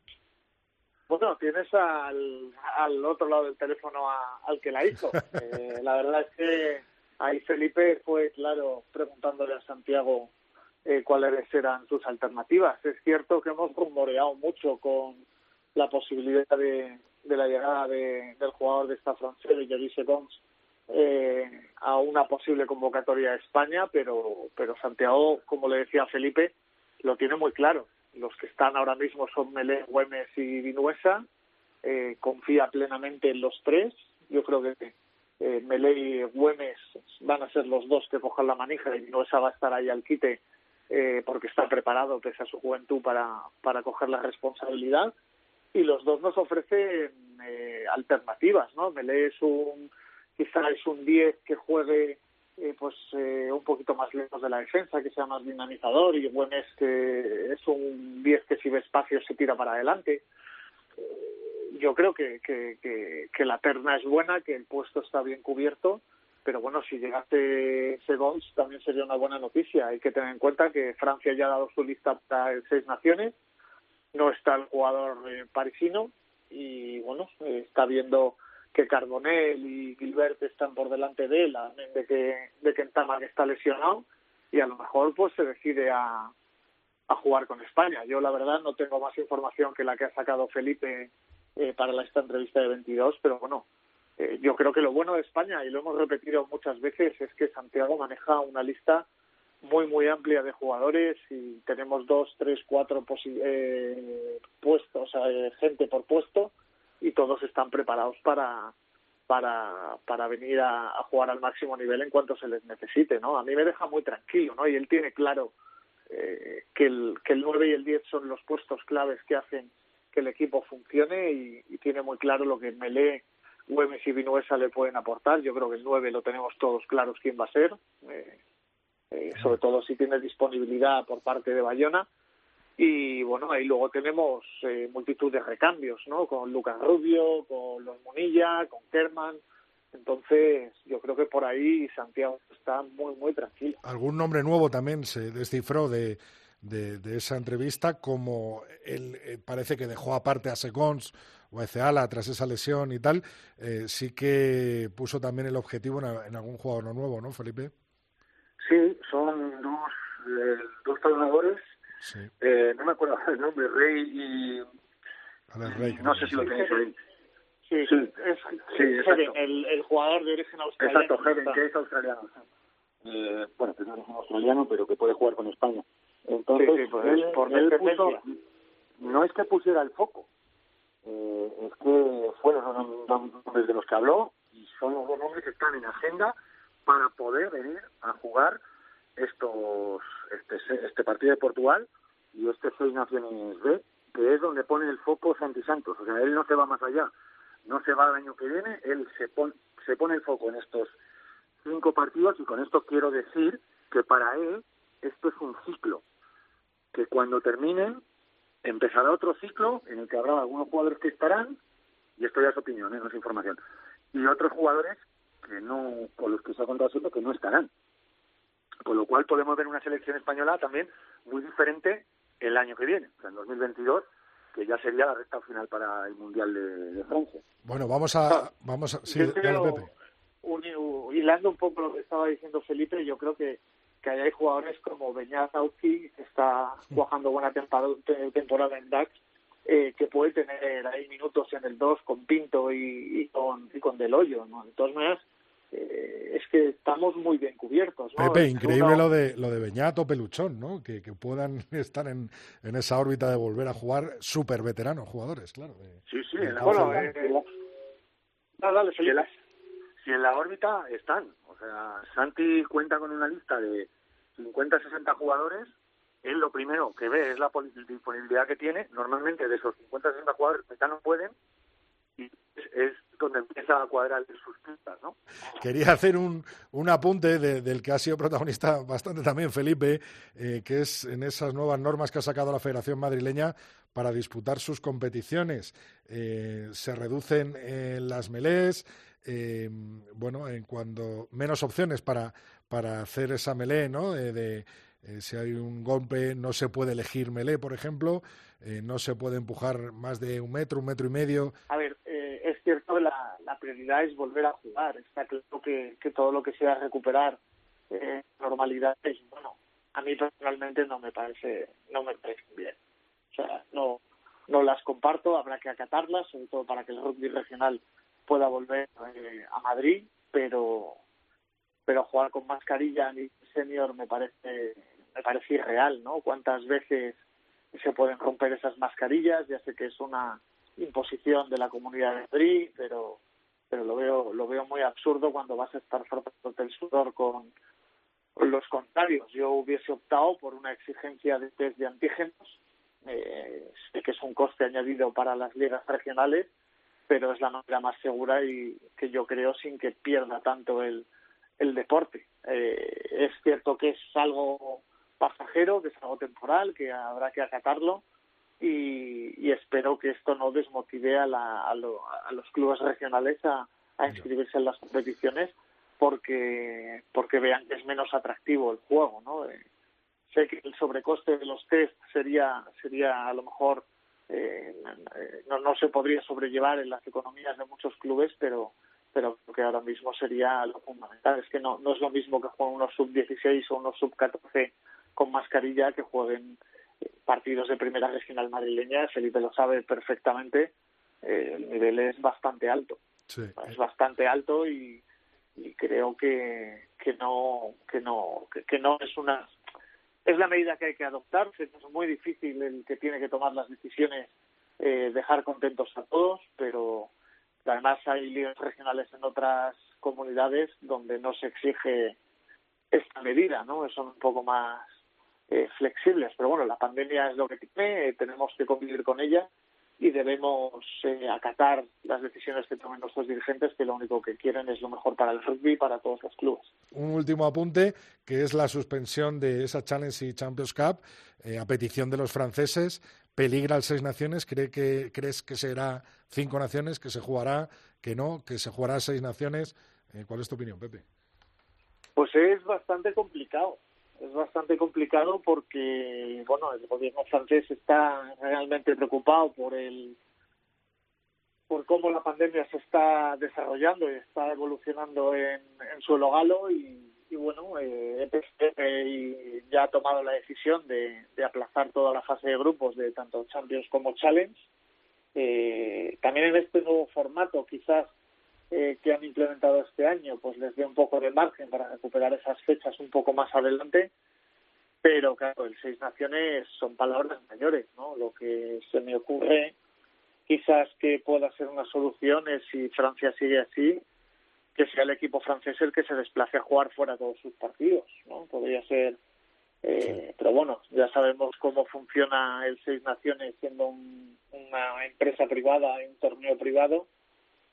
Bueno, tienes al, al otro lado del teléfono a- al que la hizo. *laughs* Eh, la verdad es que ahí Felipe fue claro preguntándole a Santiago eh, cuáles eran sus alternativas. Es cierto que hemos rumoreado mucho con la posibilidad de, de la llegada de- del jugador de esta frontera, Jerry Gons, eh, a una posible convocatoria a España, pero, pero Santiago, como le decía Felipe, lo tiene muy claro. Los que están ahora mismo son Melé, Güemes y Vinuesa. Eh, confía plenamente en los tres. Yo creo que eh, Melé y Güemes van a ser los dos que cojan la manija y Vinuesa va a estar ahí al quite eh, porque está preparado, pese a su juventud, para, para coger la responsabilidad. Y los dos nos ofrecen eh, alternativas, ¿no? Melé es un, quizá es un 10 que juegue eh, pues eh, un poquito más lejos de la defensa, que sea más dinamizador, y Güemes que es un 10 que si ve espacio se tira para adelante. Eh, yo creo que, que, la terna es buena, que el puesto está bien cubierto, pero bueno, si llegase Segols también sería una buena noticia. Hay que tener en cuenta que Francia ya ha dado su lista para el seis naciones, no está el jugador eh, parisino y bueno, está viendo que Carbonell y Gilbert están por delante de él, amén de que, de que Entamac está lesionado y a lo mejor pues se decide a, jugar con España. Yo la verdad no tengo más información que la que ha sacado Felipe eh, para esta entrevista de 22, pero bueno, eh, yo creo que lo bueno de España, y lo hemos repetido muchas veces, es que Santiago maneja una lista muy, muy amplia de jugadores y tenemos dos, tres, cuatro posi- eh, puestos, o sea, eh, gente por puesto y todos están preparados para para, para venir a, a jugar al máximo nivel en cuanto se les necesite, ¿no? A mí me deja muy tranquilo, ¿no? Y él tiene claro eh, que, el, que el 9 y el 10 son los puestos claves que hacen que el equipo funcione y, y tiene muy claro lo que Melé, Güemes y Vinuesa le pueden aportar. Yo creo que el 9 lo tenemos todos claros quién va a ser, eh, eh, sobre todo si tiene disponibilidad por parte de Bayona. Y bueno, ahí luego tenemos eh, multitud de recambios, ¿no? Con Lucas Rubio, con los Munilla, con Kerman. Entonces, yo creo que por ahí Santiago está muy, muy tranquilo. Algún nombre nuevo también se descifró de, de, de esa entrevista, como él eh, parece que dejó aparte a Segons o a Eceala tras esa lesión y tal, eh, sí que puso también el objetivo en, en algún jugador no nuevo, ¿no, Felipe? Sí, son dos, eh, dos entrenadores, Sí, eh, no me acuerdo el nombre, Rey y... Alex Rey. no sé si lo tenéis ahí. Sí, Sí. es Sí, el, el jugador de origen australiano. Exacto, Heaven, que es australiano. Eh, bueno, que no es un australiano, pero que puede jugar con España. Entonces, Sí, sí, pues, él, por él puso, no es que pusiera el foco, eh, es que fueron los nombres de los que habló y son los dos nombres que están en agenda para poder venir a jugar estos este, este partido de Portugal y este seis naciones B, que es donde pone el foco Santi Santos. O sea, él no se va más allá, no se va el año que viene, él se, pon, se pone el foco en estos cinco partidos y con esto quiero decir que para él esto es un ciclo, que cuando terminen empezará otro ciclo en el que habrá algunos jugadores que estarán, y esto ya es opinión, ¿eh? no es información, y otros jugadores que no, con los que se ha contado siempre, que no estarán. Con lo cual podemos ver una selección española también muy diferente el año que viene, o sea, en 2022, que ya sería la recta final para el Mundial de, de Francia. Bueno, vamos a... Vamos a sí, dale, Pepe. uni- u- hilando un poco lo que estaba diciendo Felipe, yo creo que, que hay jugadores como Beñat Auki, que está cuajando buena temporada, te- temporada en DAX, eh, que puede tener ahí minutos en el 2 con Pinto y, y con, y con Del Hoyo, ¿no? De todas maneras, eh, es que estamos muy bien cubiertos, ¿no? Pepe, increíble lo de lo de Beñato, Peluchón, ¿no? Que, que puedan *laughs* estar en, en esa órbita de volver a jugar súper veteranos jugadores, claro. de- Sí, sí, de en la, Bueno, eh, Ah, dale, si, en la, si en la órbita están. O sea, Santi cuenta con una lista de 50, 60 jugadores. Él lo primero que ve es la poli- disponibilidad que tiene. Normalmente de esos 50, 60 jugadores ya no pueden. Es, donde empieza a cuadrar sus pistas, ¿no? Quería hacer un, un apunte de- del que ha sido protagonista bastante también Felipe, eh, que es en esas nuevas normas que ha sacado la Federación Madrileña para disputar sus competiciones. Eh, se reducen eh, las melés, eh, bueno, en cuando menos opciones para, para hacer esa melé, ¿no? Eh, de, eh, si hay un golpe, no se puede elegir melé, por ejemplo, no se puede empujar más de un metro, un metro y medio. A ver, eh, es cierto que la, la prioridad es volver a jugar. Está claro que, que todo lo que sea recuperar eh, normalidad es bueno. A mí personalmente no me parece no me parece bien. O sea, no no las comparto. Habrá que acatarlas, sobre todo para que el rugby regional pueda volver eh, a Madrid. pero pero jugar con mascarilla a nivel senior me parece me parece irreal, ¿no? ¿Cuántas veces se pueden romper esas mascarillas? Ya sé que es una imposición de la Comunidad de Madrid, pero pero lo veo lo veo muy absurdo cuando vas a estar frotándote el sudor con, los contrarios. Yo hubiese optado por una exigencia de test de antígenos. Eh, que es un coste añadido para las ligas regionales, pero es la manera más segura y que yo creo sin que pierda tanto el, el deporte. Eh, es cierto que es algo pasajero, que es algo temporal, que habrá que acatarlo y, y espero que esto no desmotive a, la, a, lo- a los clubes regionales a, a inscribirse en las competiciones porque porque vean que es menos atractivo el juego, ¿no? Eh, sé que el sobrecoste de los test sería sería a lo mejor eh, no, no se podría sobrellevar en las economías de muchos clubes, pero pero creo que ahora mismo sería lo fundamental. Es que no, no es lo mismo que jueguen unos sub-16 o unos sub-14 con mascarilla que jueguen partidos de primera regional madrileña. Felipe lo sabe perfectamente. eh, el nivel es bastante alto. Sí. Es bastante alto y, y creo que, que no que no que, que no es una es la medida que hay que adoptar. Es muy difícil el que tiene que tomar las decisiones eh, dejar contentos a todos, pero además hay ligas regionales en otras comunidades donde no se exige esta medida, ¿no? Son un poco más eh, flexibles, pero bueno, la pandemia es lo que tiene, eh, tenemos que convivir con ella y debemos eh, acatar las decisiones que tomen nuestros dirigentes, que lo único que quieren es lo mejor para el rugby y para todos los clubes. Un último apunte, que es la suspensión de esa Challenge y Champions Cup eh, a petición de los franceses. Peligra el Seis Naciones. ¿Cree que, ¿Crees que será cinco naciones, que se jugará, que no, que se jugará seis naciones? Eh, ¿Cuál es tu opinión, Pepe? Pues es bastante complicado. Es bastante complicado porque, bueno, el gobierno francés está realmente preocupado por el por cómo la pandemia se está desarrollando y está evolucionando en, en suelo galo y, bueno, eh, ya ha tomado la decisión de, de aplazar toda la fase de grupos de tanto Champions como Challenge. Eh, también en este nuevo formato, quizás eh, que han implementado este año, pues les dé un poco de margen para recuperar esas fechas un poco más adelante. Pero claro, el Seis Naciones son palabras mayores, ¿no? Lo que se me ocurre quizás que pueda ser una solución es si Francia sigue así, que sea el equipo francés el que se desplace a jugar fuera todos sus partidos, ¿no? Podría ser, eh, pero bueno, ya sabemos cómo funciona el Seis Naciones siendo un- una empresa privada, un torneo privado,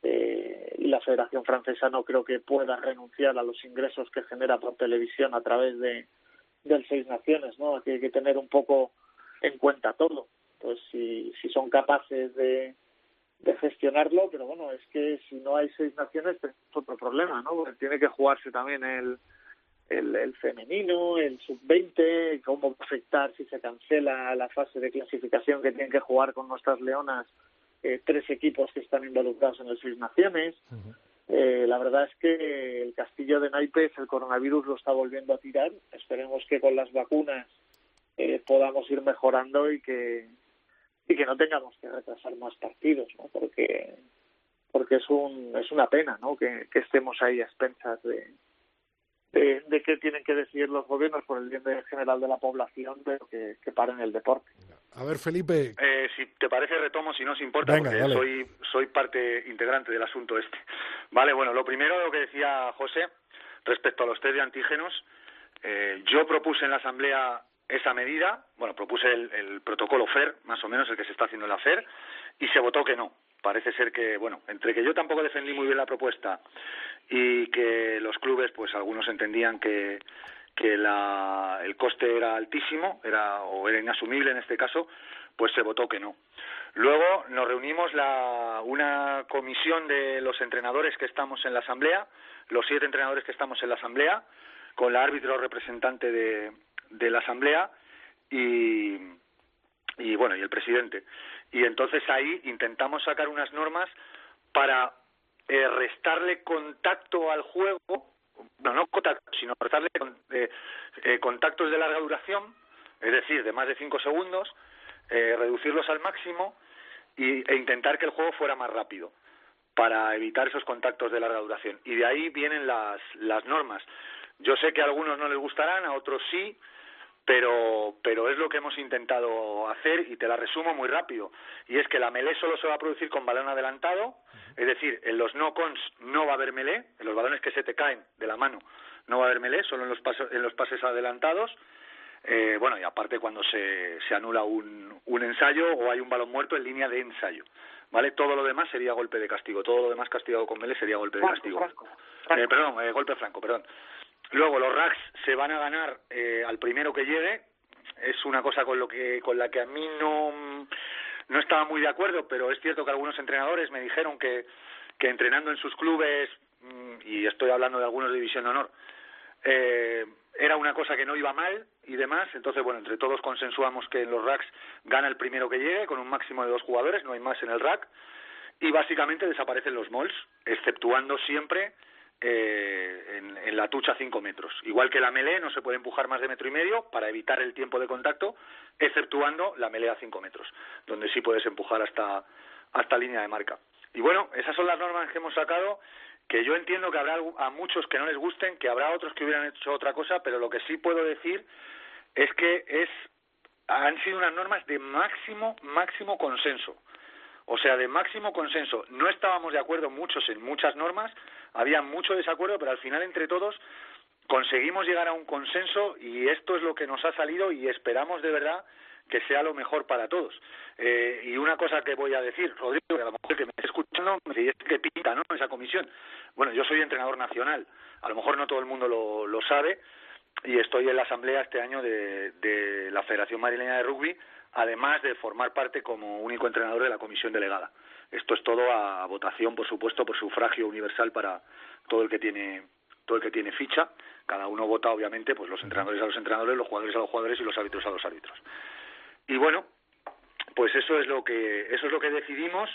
eh, y la Federación Francesa no creo que pueda renunciar a los ingresos que genera por televisión a través de del Seis Naciones, ¿no? Aquí hay que tener un poco en cuenta todo. Pues si, si son capaces de, gestionarlo, pero bueno, es que si no hay seis naciones es otro problema, ¿no? Porque tiene que jugarse también el, el, el femenino, el sub-20, cómo afectar si se cancela la fase de clasificación que tienen que jugar con nuestras leonas eh, tres equipos que están involucrados en el Seis Naciones. Eh, la verdad es que el castillo de naipes, el coronavirus lo está volviendo a tirar. Esperemos que con las vacunas eh, podamos ir mejorando y que y que no tengamos que retrasar más partidos, ¿no? Porque porque es un es una pena, ¿no? Que, que estemos ahí a expensas de, de de qué tienen que decidir los gobiernos por el bien de- general de la población, pero que, que paren el deporte. A ver, Felipe, Eh, si te parece, retomo, si no os importa, Venga, porque dale. soy, soy parte integrante del asunto este. *laughs* Vale, bueno, lo primero, lo que decía José, respecto a los test de antígenos, eh, yo propuse en la Asamblea esa medida, bueno, propuse el, el protocolo FER, más o menos el que se está haciendo en la FER, y se votó que no. Parece ser que, bueno, entre que yo tampoco defendí muy bien la propuesta y que los clubes, pues algunos entendían que, que la, el coste era altísimo, era o era inasumible en este caso, pues se votó que no. Luego nos reunimos la, una comisión de los entrenadores que estamos en la asamblea, los siete entrenadores que estamos en la asamblea, con la árbitro representante de, de la asamblea y, y bueno y el presidente. Y entonces ahí intentamos sacar unas normas para eh, restarle contacto al juego, no, no contacto, sino restarle con- eh, eh, contactos de larga duración, es decir, de más de cinco segundos, eh, reducirlos al máximo y, e intentar que el juego fuera más rápido. para evitar esos contactos de larga duración. Y de ahí vienen las, las normas. Yo sé que a algunos no les gustarán, a otros sí, pero, pero es lo que hemos intentado hacer y te la resumo muy rápido. Y es que la melee solo se va a producir con balón adelantado, es decir, en los no cons no va a haber melee, en los balones que se te caen de la mano no va a haber melee, solo en los, pasos, en los pases adelantados. Eh, bueno, y aparte cuando se, se anula un, un ensayo o hay un balón muerto en línea de ensayo. ¿Vale? Todo lo demás sería golpe de castigo. Todo lo demás castigado con melee sería golpe de castigo. Eh, perdón, eh, golpe franco, perdón. Luego los racks se van a ganar eh, al primero que llegue. Es una cosa con lo que con la que a mí no no estaba muy de acuerdo, pero es cierto que algunos entrenadores me dijeron que que entrenando en sus clubes mm, y estoy hablando de algunos de división de honor eh, era una cosa que no iba mal y demás. Entonces, bueno, entre todos consensuamos que en los racks gana el primero que llegue con un máximo de dos jugadores, no hay más en el rack. Y básicamente desaparecen los malls, exceptuando siempre eh, en, la tucha 5 metros. Igual que la melee no se puede empujar más de metro y medio para evitar el tiempo de contacto, exceptuando la melee a 5 metros, donde sí puedes empujar hasta, hasta línea de marca. Y bueno, esas son las normas que hemos sacado que yo entiendo que habrá a muchos que no les gusten, que habrá otros que hubieran hecho otra cosa, pero lo que sí puedo decir es que es han sido unas normas de máximo máximo consenso. O sea, de máximo consenso. No estábamos de acuerdo muchos en muchas normas, había mucho desacuerdo, pero al final entre todos conseguimos llegar a un consenso y esto es lo que nos ha salido y esperamos de verdad que sea lo mejor para todos. Eh, y una cosa que voy a decir, Rodrigo, que a lo mejor que me esté escuchando, me dice que pinta, ¿no? Esa comisión. Bueno, yo soy entrenador nacional. A lo mejor no todo el mundo lo, sabe y estoy en la asamblea este año de, de la Federación Madrileña de Rugby, además de formar parte como único entrenador de la comisión delegada. Esto es todo a votación, por supuesto, por sufragio universal para todo el que tiene todo el que tiene ficha. Cada uno vota, obviamente, pues los entrenadores a los entrenadores, los jugadores a los jugadores y los árbitros a los árbitros. Y bueno, pues eso es lo que eso es lo que decidimos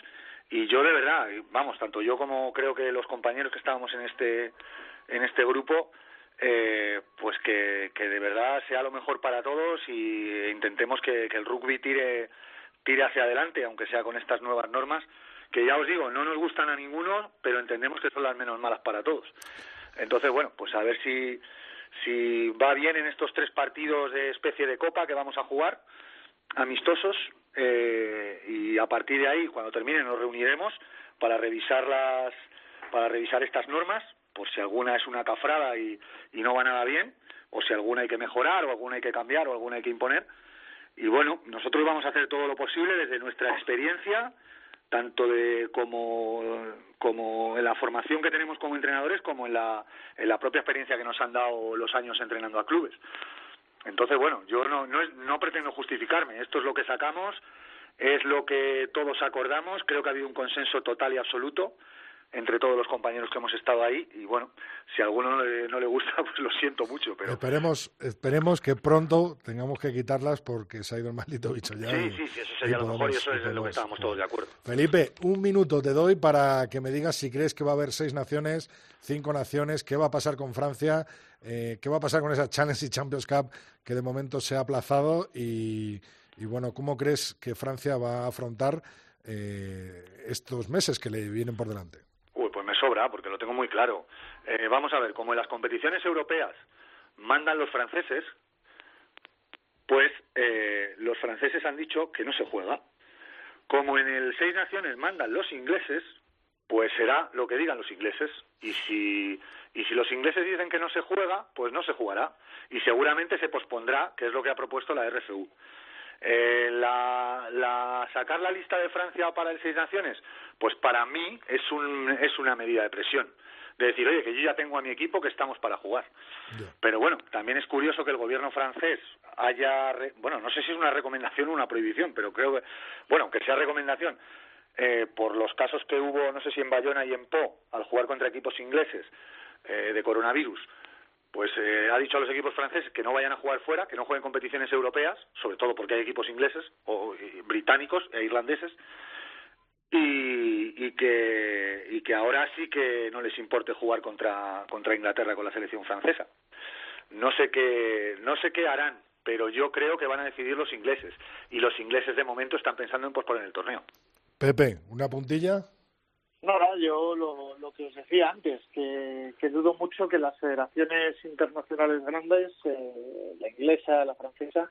y yo de verdad, vamos, tanto yo como creo que los compañeros que estábamos en este en este grupo eh, pues que, que de verdad sea lo mejor para todos y intentemos que, que el rugby tire tire hacia adelante, aunque sea con estas nuevas normas, que ya os digo, no nos gustan a ninguno, pero entendemos que son las menos malas para todos. Entonces, bueno, pues a ver si, si va bien en estos tres partidos de especie de copa que vamos a jugar, amistosos, eh, y a partir de ahí, cuando termine, nos reuniremos para revisar las, para revisar estas normas, por si alguna es una cafrada y, y no va nada bien, o si alguna hay que mejorar, o alguna hay que cambiar, o alguna hay que imponer. Y bueno, nosotros vamos a hacer todo lo posible desde nuestra experiencia, tanto de como, como en la formación que tenemos como entrenadores, como en la, en la propia experiencia que nos han dado los años entrenando a clubes. Entonces, bueno, yo no, no, no pretendo justificarme. Esto es lo que sacamos, es lo que todos acordamos. Creo que ha habido un consenso total y absoluto entre todos los compañeros que hemos estado ahí. Y bueno, si a alguno no le, no le gusta, *laughs* pues lo siento mucho. Pero Esperemos, esperemos que pronto tengamos que quitarlas porque se ha ido el maldito bicho ya. sí, y- sí, sí, eso sería lo mejor y eso es en lo que estábamos todos de acuerdo. Felipe, un minuto te doy para que me digas si crees que va a haber seis naciones, cinco naciones, qué va a pasar con Francia, eh, qué va a pasar con esa Challenge y Champions Cup que de momento se ha aplazado y, y bueno, ¿cómo crees que Francia va a afrontar eh, estos meses que le vienen por delante? Sobra, porque lo tengo muy claro. Eh, vamos a ver, como en las competiciones europeas mandan los franceses, pues eh, los franceses han dicho que no se juega. Como en el Seis Naciones mandan los ingleses, pues será lo que digan los ingleses. Y si, y si los ingleses dicen que no se juega, pues no se jugará. Y seguramente se pospondrá, que es lo que ha propuesto la RFU. Eh, la, la- sacar la lista de Francia para el Seis Naciones, pues para mí es, un, es una medida de presión. De decir, oye, que yo ya tengo a mi equipo que estamos para jugar. Pero bueno, también es curioso que el gobierno francés haya, re- bueno, no sé si es una recomendación o una prohibición, pero creo que, bueno, aunque sea recomendación, eh, por los casos que hubo, no sé si en Bayona y en Po, al jugar contra equipos ingleses eh, de coronavirus, pues eh, ha dicho a los equipos franceses que no vayan a jugar fuera, que no jueguen competiciones europeas, sobre todo porque hay equipos ingleses o británicos e irlandeses, y, y que y que ahora sí que no les importe jugar contra contra Inglaterra con la selección francesa. No sé qué no sé qué harán, pero yo creo que van a decidir los ingleses y los ingleses de momento están pensando en posponer el torneo. Pepe, una puntilla. Nada, yo lo, lo que os decía antes, que, que dudo mucho que las federaciones internacionales grandes, eh, la inglesa, la francesa,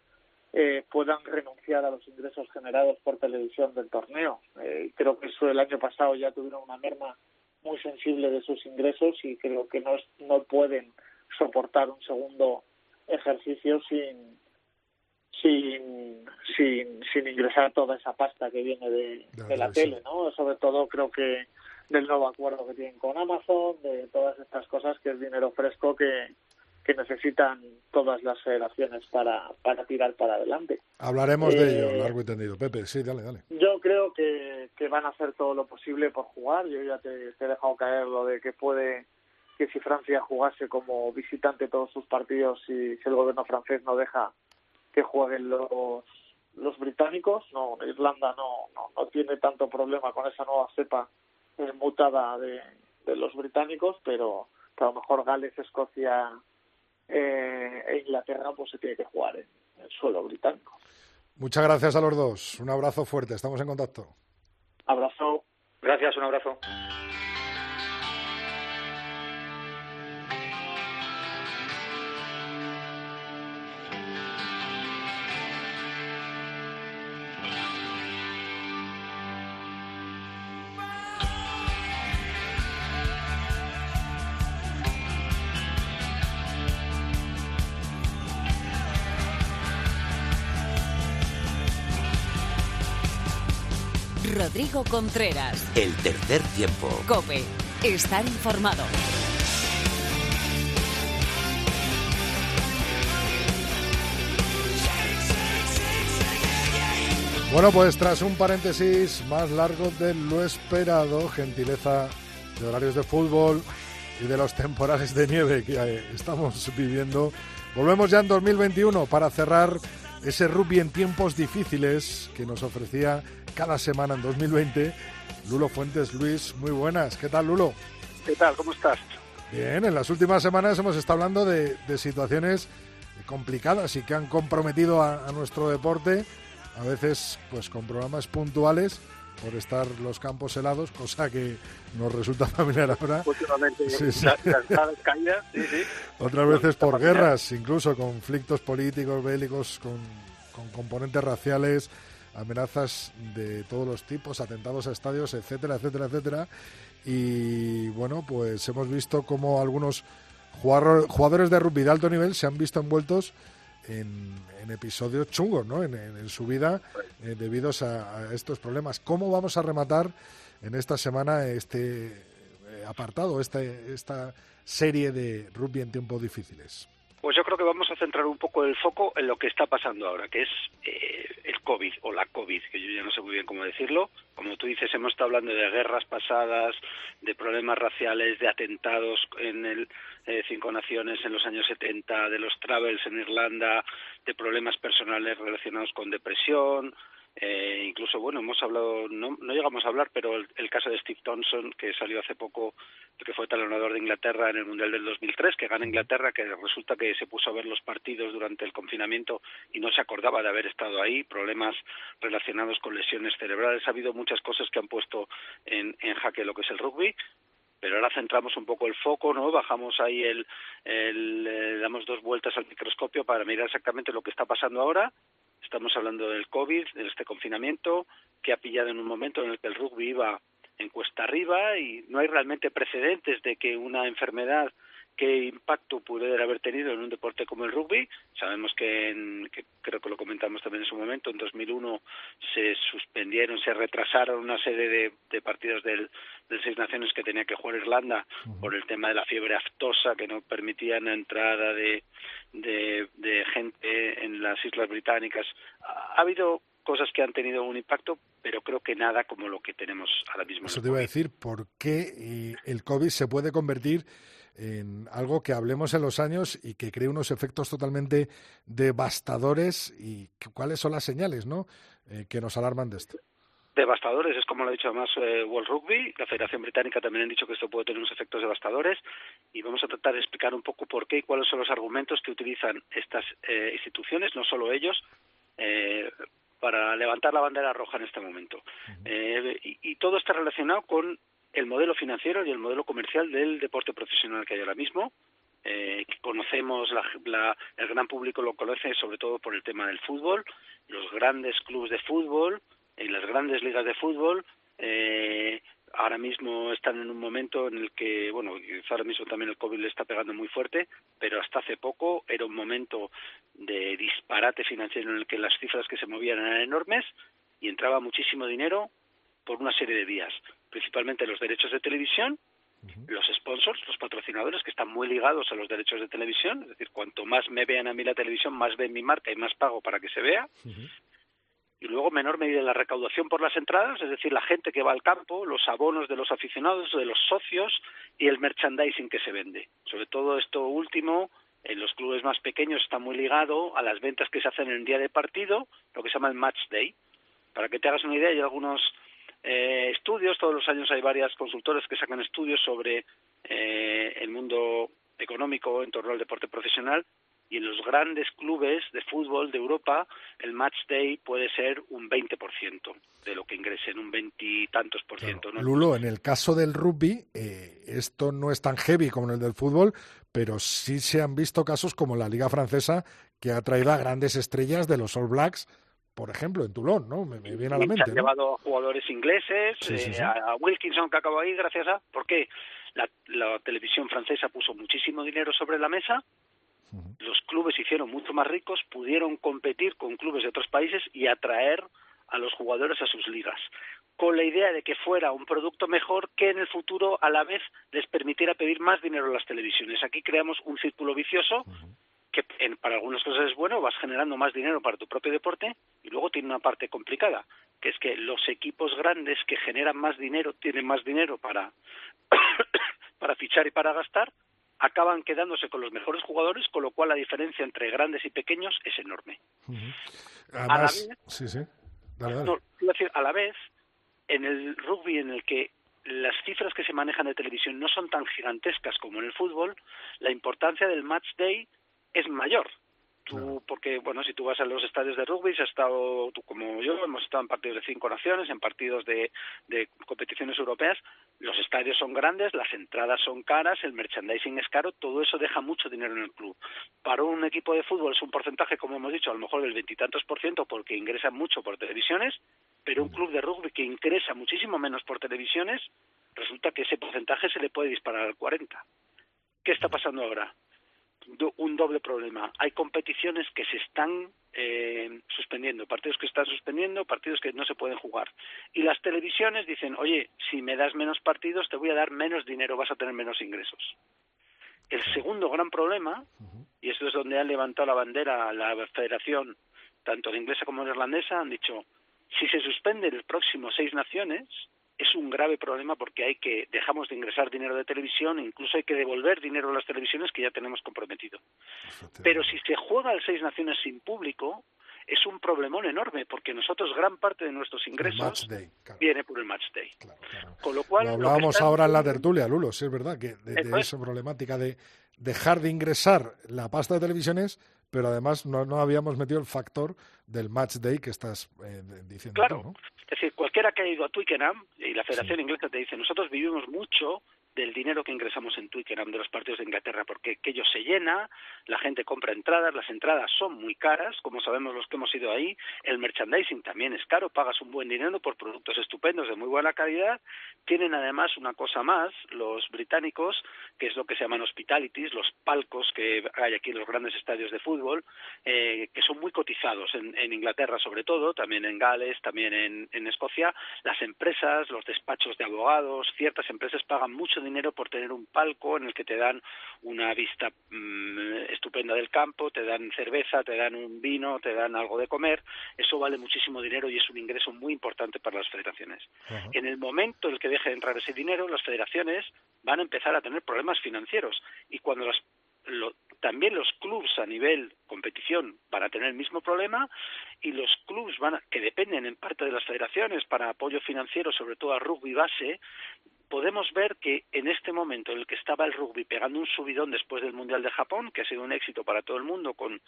eh, puedan renunciar a los ingresos generados por televisión del torneo. Eh, creo que eso el año pasado ya tuvieron una merma muy sensible de sus ingresos y creo que no, no pueden soportar un segundo ejercicio sin sin, sin, sin ingresar toda esa pasta que viene de, la de la televisión. tele, ¿no? Sobre todo creo que del nuevo acuerdo que tienen con Amazon, de todas estas cosas que es dinero fresco que, que necesitan todas las federaciones para, para tirar para adelante. Hablaremos de Eh, ello, largo y tendido. Pepe, sí, dale, dale. Yo creo que, que van a hacer todo lo posible por jugar. Yo ya te, te he dejado caer lo de que puede que si Francia jugase como visitante todos sus partidos y si el gobierno francés no deja que jueguen los los británicos, no, Irlanda no, no, no tiene tanto problema con esa nueva cepa eh, mutada de, de los británicos, pero, pero a lo mejor Gales, Escocia eh, e Inglaterra pues se tiene que jugar en, en suelo británico. Muchas gracias a los dos. Un abrazo fuerte. Estamos en contacto. Abrazo. Gracias, un abrazo. Rodrigo Contreras. El tercer tiempo. Cope. Estar informado. Bueno, pues tras un paréntesis más largo de lo esperado, gentileza de horarios de fútbol y de los temporales de nieve que eh, estamos viviendo, volvemos ya en 2021 para cerrar ese rugby en tiempos difíciles que nos ofrecía cada semana en 2020. Lulo Fuentes, Luis, muy buenas. ¿Qué tal, Lulo? ¿Qué tal? ¿Cómo estás? Bien, en las últimas semanas hemos estado hablando de, de situaciones complicadas y que han comprometido a, a nuestro deporte, a veces pues con programas puntuales por estar los campos helados, cosa que nos resulta *laughs* familiar ahora. Últimamente, Sí, caídas. Otras veces por guerras, incluso conflictos políticos, bélicos, con, con componentes raciales, amenazas de todos los tipos, atentados a estadios, etcétera, etcétera, etcétera. Y bueno, pues hemos visto cómo algunos jugador- jugadores de rugby de alto nivel se han visto envueltos en, en episodios chungos, ¿no? En, su vida, eh, debidos a, a estos problemas. ¿Cómo vamos a rematar en esta semana este eh, apartado, este, esta serie de rugby en tiempos difíciles? Pues yo creo que vamos a centrar un poco el foco en lo que está pasando ahora, que es eh, el COVID o la COVID, que yo ya no sé muy bien cómo decirlo. Como tú dices, hemos estado hablando de guerras pasadas, de problemas raciales, de atentados en el eh, Cinco Naciones en los años 70, de los travels en Irlanda, de problemas personales relacionados con depresión, eh, incluso, bueno, hemos hablado, no, no llegamos a hablar, pero el, el caso de Steve Thompson, que salió hace poco, que fue talonador de Inglaterra en el Mundial del 2003, que gana Inglaterra, que resulta que se puso a ver los partidos durante el confinamiento y no se acordaba de haber estado ahí, problemas relacionados con lesiones cerebrales. Ha habido muchas cosas que han puesto en, en jaque lo que es el rugby pero ahora centramos un poco el foco, ¿no? Bajamos ahí el, el eh, damos dos vueltas al microscopio para mirar exactamente lo que está pasando ahora. Estamos hablando del COVID, de este confinamiento, que ha pillado en un momento en el que el rugby iba en cuesta arriba y no hay realmente precedentes de que una enfermedad qué impacto pudiera haber tenido en un deporte como el rugby. Sabemos que, en, que creo que lo comentamos también en su momento, en 2001 se suspendieron, se retrasaron una serie de, de partidos del, del Seis Naciones que tenía que jugar Irlanda por el tema de la fiebre aftosa que no permitían la entrada de, de, de gente en las Islas Británicas. Ha, ha habido cosas que han tenido un impacto, pero creo que nada como lo que tenemos ahora mismo. Eso te iba a decir, ¿por qué eh, el COVID se puede convertir en algo que hablemos en los años y que cree unos efectos totalmente devastadores y cu- cuáles son las señales ¿no? Eh, que nos alarman de esto? devastadores, es como lo ha dicho además eh, World Rugby, la Federación Británica también han dicho que esto puede tener unos efectos devastadores y vamos a tratar de explicar un poco por qué y cuáles son los argumentos que utilizan estas eh, instituciones, no solo ellos, eh, para levantar la bandera roja en este momento. Eh, y, y todo está relacionado con el modelo financiero y el modelo comercial del deporte profesional que hay ahora mismo. Eh, conocemos, la, la- el gran público lo conoce sobre todo por el tema del fútbol, los grandes clubes de fútbol y las grandes ligas de fútbol. eh, ahora mismo están en un momento en el que, bueno, ahora mismo también el COVID le está pegando muy fuerte, pero hasta hace poco era un momento de disparate financiero en el que las cifras que se movían eran enormes y entraba muchísimo dinero por una serie de vías, principalmente los derechos de televisión, los sponsors, los patrocinadores que están muy ligados a los derechos de televisión, es decir, cuanto más me vean a mí la televisión, más ven mi marca y más pago para que se vea. Y luego, en menor medida, la recaudación por las entradas, es decir, la gente que va al campo, los abonos de los aficionados, de los socios y el merchandising que se vende. Sobre todo esto último, en los clubes más pequeños está muy ligado a las ventas que se hacen en el día de partido, lo que se llama el match day. Para que te hagas una idea, hay algunos eh, estudios, todos los años hay varias consultores que sacan estudios sobre eh, el mundo económico en torno al deporte profesional. Y en los grandes clubes de fútbol de Europa el match day puede ser un 20% de lo que ingresen, un veintitantos por ciento. Lulo, en el caso del rugby, eh, esto no es tan heavy como en el del fútbol, pero sí se han visto casos como la Liga Francesa, que ha traído a grandes estrellas de los All Blacks, por ejemplo, en Toulon, ¿no? Me, me viene a la Y se mente. han ¿no? llevado a jugadores ingleses, Sí, sí, eh, a Wilkinson que acabó ahí gracias a... ¿Por qué? La, la televisión francesa puso muchísimo dinero sobre la mesa, los clubes se hicieron mucho más ricos, pudieron competir con clubes de otros países y atraer a los jugadores a sus ligas, con la idea de que fuera un producto mejor que en el futuro a la vez les permitiera pedir más dinero a las televisiones. Aquí creamos un círculo vicioso que en- para algunas cosas es bueno, vas generando más dinero para tu propio deporte y luego tiene una parte complicada, que es que los equipos grandes que generan más dinero, tienen más dinero para, *coughs* para fichar y para gastar, acaban quedándose con los mejores jugadores, con lo cual la diferencia entre grandes y pequeños es enorme. Además, vez- sí, sí. Dale, dale. No, quiero decir, a la vez, en el rugby en el que las cifras que se manejan de televisión no son tan gigantescas como en el fútbol, la importancia del match day es mayor. Tú, porque, bueno, si tú vas a los estadios de rugby, has estado, tú como yo, hemos estado en partidos de cinco naciones, en partidos de, de competiciones europeas, los estadios son grandes, las entradas son caras, el merchandising es caro, todo eso deja mucho dinero en el club. Para un equipo de fútbol es un porcentaje, como hemos dicho, a lo mejor del veintitantos por ciento porque ingresa mucho por televisiones, pero un club de rugby que ingresa muchísimo menos por televisiones, resulta que ese porcentaje se le puede disparar al 40. ¿Qué está pasando ahora? Do- un doble problema. Hay competiciones que se están eh, suspendiendo, partidos que están suspendiendo, partidos que no se pueden jugar. Y las televisiones dicen, oye, si me das menos partidos, te voy a dar menos dinero, vas a tener menos ingresos. El segundo gran problema, y esto es donde ha levantado la bandera la federación, tanto la inglesa como la irlandesa, han dicho, si se suspende el próximo seis naciones, es un grave problema porque hay que dejamos de ingresar dinero de televisión e incluso hay que devolver dinero a las televisiones que ya tenemos comprometido. Pero si se juega el seis naciones sin público, es un problemón enorme porque nosotros gran parte de nuestros ingresos day, viene por el match day. Con lo cual, Lo lo que hablábamos ahora en la tertulia, Lulo, sí es verdad, que de, de esa problemática de dejar de ingresar la pasta de televisiones, pero además no, no habíamos metido el factor del match day que estás eh, diciendo Claro. tú, ¿no? Es decir, cualquiera que haya ido a Twickenham, y la Federación Inglesa te dice, nosotros vivimos mucho del dinero que ingresamos en Twickenham de los partidos de Inglaterra, porque aquello se llena, la gente compra entradas, las entradas son muy caras, como sabemos los que hemos ido ahí, el merchandising también es caro, pagas un buen dinero por productos estupendos de muy buena calidad, tienen además una cosa más, los británicos, que es lo que se llaman hospitalities, los palcos que hay aquí en los grandes estadios de fútbol, eh, que son muy cotizados en, en Inglaterra sobre todo, también en Gales, también en, en Escocia, las empresas, los despachos de abogados, ciertas empresas pagan mucho dinero por tener un palco en el que te dan una vista mm, estupenda del campo, te dan cerveza, te dan un vino, te dan algo de comer, eso vale muchísimo dinero y es un ingreso muy importante para las federaciones. En el momento en el que deje de entrar ese dinero, las federaciones van a empezar a tener problemas financieros. Y cuando las lo- también los clubs a nivel competición van a tener el mismo problema y los clubs van a- que dependen en parte de las federaciones para apoyo financiero, sobre todo a rugby base, podemos ver que en este momento en el que estaba el rugby pegando un subidón después del Mundial de Japón, que ha sido un éxito para todo el mundo, con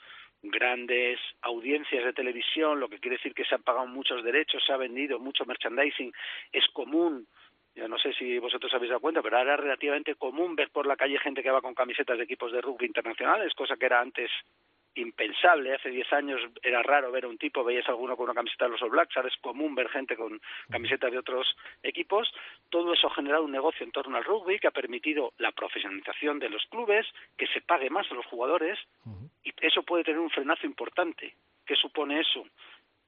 grandes audiencias de televisión, lo que quiere decir que se han pagado muchos derechos, se ha vendido mucho merchandising, es común Ya no sé si vosotros habéis dado cuenta, pero ahora es relativamente común ver por la calle gente que va con camisetas de equipos de rugby internacionales, cosa que era antes impensable. Hace 10 años era raro ver a un tipo, veías alguno con una camiseta de los All Blacks, ahora es común ver gente con camisetas de otros equipos. Todo eso ha generado un negocio en torno al rugby que ha permitido la profesionalización de los clubes, que se pague más a los jugadores, y eso puede tener un frenazo importante. ¿Qué supone eso?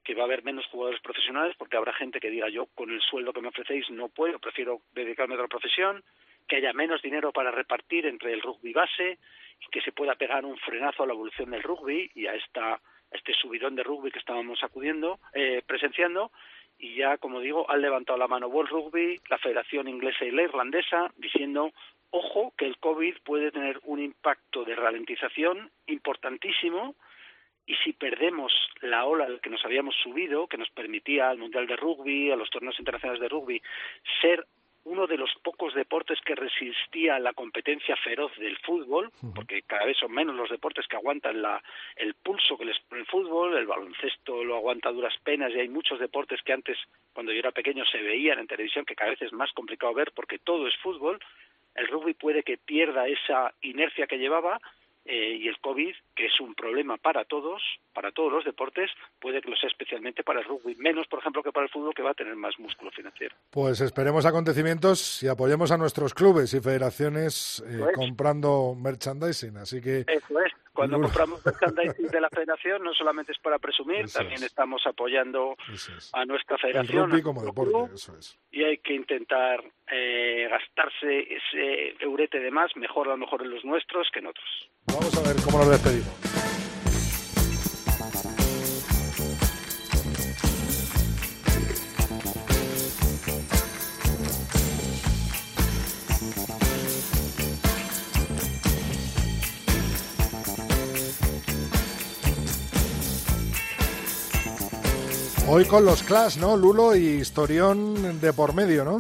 que va a haber menos jugadores profesionales porque habrá gente que diga yo con el sueldo que me ofrecéis no puedo, prefiero dedicarme a otra profesión, que haya menos dinero para repartir entre el rugby base y que se pueda pegar un frenazo a la evolución del rugby y a esta este subidón de rugby que estábamos acudiendo, eh, presenciando. Y ya como digo han levantado la mano World Rugby, la Federación Inglesa y la Irlandesa diciendo ojo que el COVID puede tener un impacto de ralentización importantísimo. Y si perdemos la ola que nos habíamos subido, que nos permitía al Mundial de Rugby, a los torneos internacionales de rugby, ser uno de los pocos deportes que resistía la competencia feroz del fútbol, porque cada vez son menos los deportes que aguantan la, el pulso que les pone el fútbol, el baloncesto lo aguanta a duras penas y hay muchos deportes que antes, cuando yo era pequeño, se veían en televisión, que cada vez es más complicado ver porque todo es fútbol, el rugby puede que pierda esa inercia que llevaba eh, y el COVID, que es un problema para todos, para todos los deportes, puede que lo sea especialmente para el rugby, menos, por ejemplo, que para el fútbol, que va a tener más músculo financiero. Pues esperemos acontecimientos y apoyemos a nuestros clubes y federaciones eh, comprando merchandising. Así que Eso es. Cuando compramos merchandising de la federación, no solamente es para presumir, Eso también es. estamos apoyando es. a nuestra el federación. rugby a como deporte, club, eso es. y hay que intentar eh, gastarse ese eurete de más, mejor a lo mejor en los nuestros que en otros. Vamos a ver cómo nos despedimos. Hoy con los Clash, ¿no? Lulo y historión de por medio, ¿no?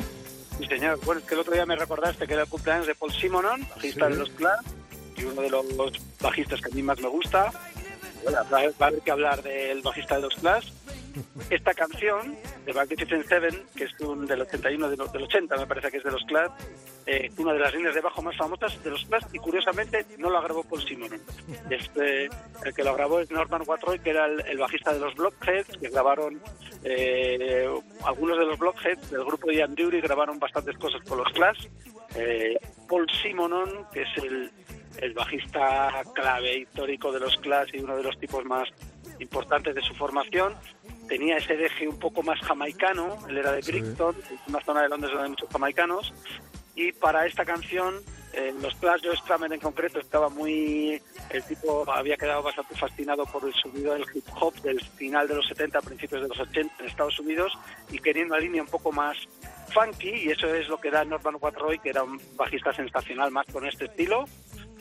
Sí, señor. Bueno, es que el otro día me recordaste que era el cumpleaños de Paul Simonon, bajista Sí. de los Clash, y uno de los bajistas que a mí más me gusta. Bueno, va a va a haber que hablar del bajista de los Clash. Esta canción, de Magnificent Seven, que es un del 81, de del 80, me parece que es de los Clash, eh, una de las líneas de bajo más famosas de los Clash, y curiosamente no la grabó Paul Simonon. Este, el que lo grabó es Norman Watroy, que era el, bajista de los Blockheads, que grabaron eh, algunos de los Blockheads del grupo Ian Dury, grabaron bastantes cosas con los Clash. Eh, Paul Simonon, que es el bajista clave histórico de los Clash y uno de los tipos más importantes de su formación, tenía ese deje un poco más jamaicano, él era de Sí. Brighton, una zona de Londres donde hay muchos jamaicanos, y para esta canción eh, los Clash Joe Strummer en concreto estaba muy el tipo había quedado bastante fascinado por el sonido del hip hop del final de los 70 principios de los 80 en Estados Unidos y quería una línea un poco más funky y eso es lo que da Norman Watroy que era un bajista sensacional más con este estilo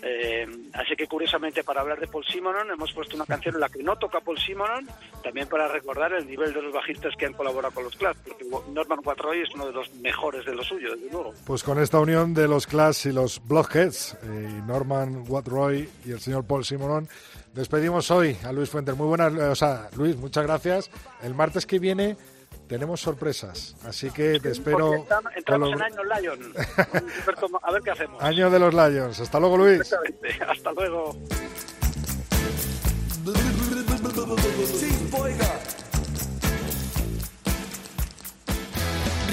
Eh, así que curiosamente para hablar de Paul Simonon hemos puesto una canción en la que no toca Paul Simonon también para recordar el nivel de los bajistas que han colaborado con los Clash porque Norman Watroy es uno de los mejores de los suyos desde luego Pues con esta unión de los Clash y los Blockheads, eh, Norman Watroy y el señor Paul Simonon, despedimos hoy a Luis Fuentes. Muy buenas, eh, o sea, Luis, muchas gracias. El martes que viene tenemos sorpresas, así que te espero. estamos- con entramos los- en año Lion Roberto, *laughs* a ver qué hacemos Año de los Lions. Hasta luego, Luis. *laughs* Hasta luego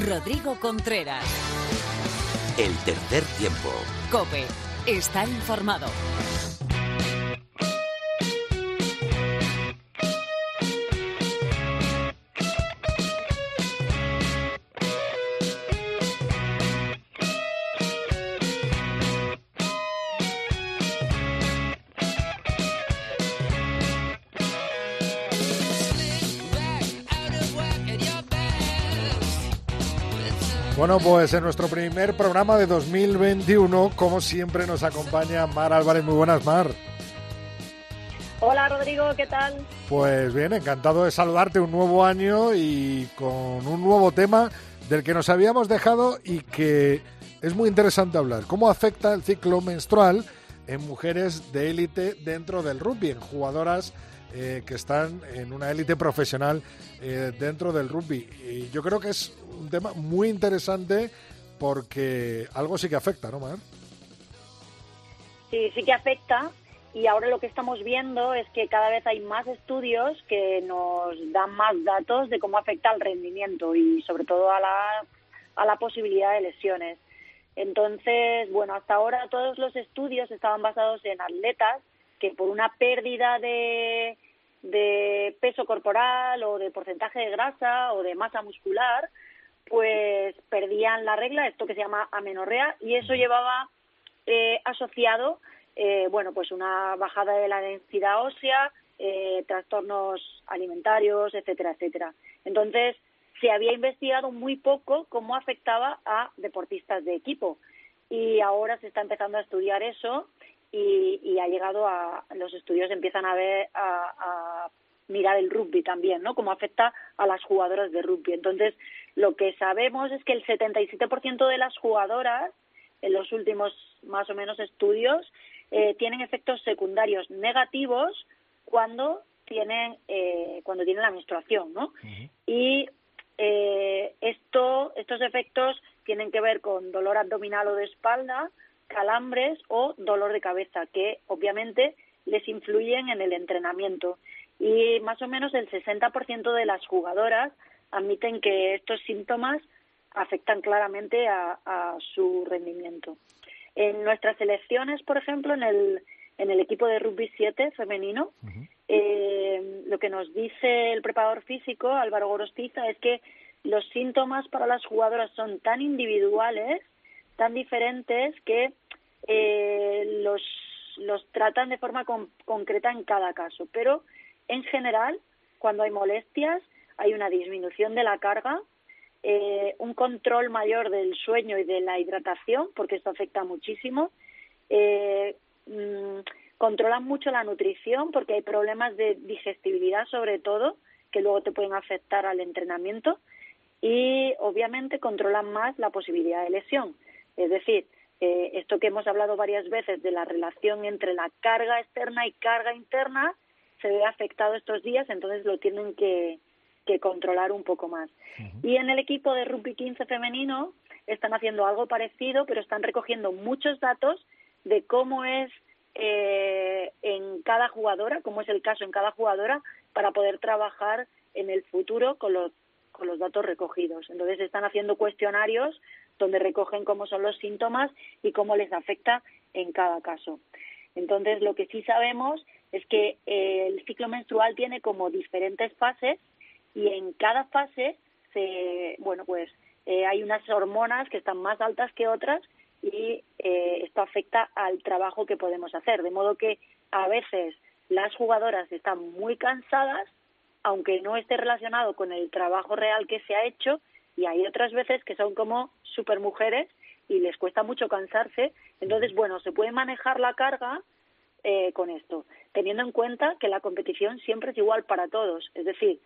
Rodrigo Contreras. El tercer tiempo. Cope. Estar informado. Bueno, pues en nuestro primer programa de 2021, como siempre, nos acompaña Mar Álvarez. Muy buenas, Mar. Hola Rodrigo, ¿qué tal? Pues bien, encantado de saludarte un nuevo año y con un nuevo tema del que nos habíamos dejado y que es muy interesante hablar. ¿Cómo afecta el ciclo menstrual en mujeres de élite dentro del rugby, en jugadoras eh, que están en una élite profesional eh, dentro del rugby? Y yo creo que es un tema muy interesante porque algo sí que afecta, ¿no, Mar? Sí, sí que afecta y ahora lo que estamos viendo es que cada vez hay más estudios que nos dan más datos de cómo afecta al rendimiento y sobre todo a la, a la posibilidad de lesiones. Entonces, bueno, hasta ahora todos los estudios estaban basados en atletas que por una pérdida de, de peso corporal o de porcentaje de grasa o de masa muscular, pues perdían la regla, esto que se llama amenorrea, y eso llevaba eh, asociado, eh, bueno, pues una bajada de la densidad ósea, eh, trastornos alimentarios, etcétera, etcétera. Entonces, se había investigado muy poco cómo afectaba a deportistas de equipo y ahora se está empezando a estudiar eso y, y ha llegado a los estudios empiezan a ver a, a mirar el rugby también, ¿no? Cómo afecta a las jugadoras de rugby. Entonces, lo que sabemos es que el 77% de las jugadoras en los últimos más o menos estudios eh, tienen efectos secundarios negativos cuando tienen eh, cuando tienen la menstruación, ¿no? Y eh, esto estos efectos tienen que ver con dolor abdominal o de espalda, calambres o dolor de cabeza, que obviamente les influyen en el entrenamiento. Y más o menos el 60% de las jugadoras admiten que estos síntomas afectan claramente a, a su rendimiento. En nuestras selecciones, por ejemplo, en el, en el equipo de rugby 7 femenino, eh, lo que nos dice el preparador físico, Álvaro Gorostiza, es que los síntomas para las jugadoras son tan individuales, tan diferentes, que eh, los, tratan de forma con- concreta en cada caso. Pero, en general, cuando hay molestias, hay una disminución de la carga, eh, un control mayor del sueño y de la hidratación, porque esto afecta muchísimo. Eh, mm, controlan mucho la nutrición porque hay problemas de digestibilidad sobre todo que luego te pueden afectar al entrenamiento y obviamente controlan más la posibilidad de lesión. Es decir, eh, esto que hemos hablado varias veces de la relación entre la carga externa y carga interna se ve afectado estos días, entonces lo tienen que, que controlar un poco más. Y en el equipo de rugby 15 femenino están haciendo algo parecido, pero están recogiendo muchos datos de cómo es eh, en cada jugadora, cómo es el caso en cada jugadora, para poder trabajar en el futuro con los, con los datos recogidos. Entonces están haciendo cuestionarios donde recogen cómo son los síntomas y cómo les afecta en cada caso. Entonces, lo que sí sabemos es que eh, el ciclo menstrual tiene como diferentes fases y en cada fase se, bueno, pues eh, hay unas hormonas que están más altas que otras y eh, esto afecta al trabajo que podemos hacer. De modo que a veces las jugadoras están muy cansadas, aunque no esté relacionado con el trabajo real que se ha hecho, y hay otras veces que son como supermujeres y les cuesta mucho cansarse. Entonces, bueno, se puede manejar la carga eh, con esto, teniendo en cuenta que la competición siempre es igual para todos. Es decir,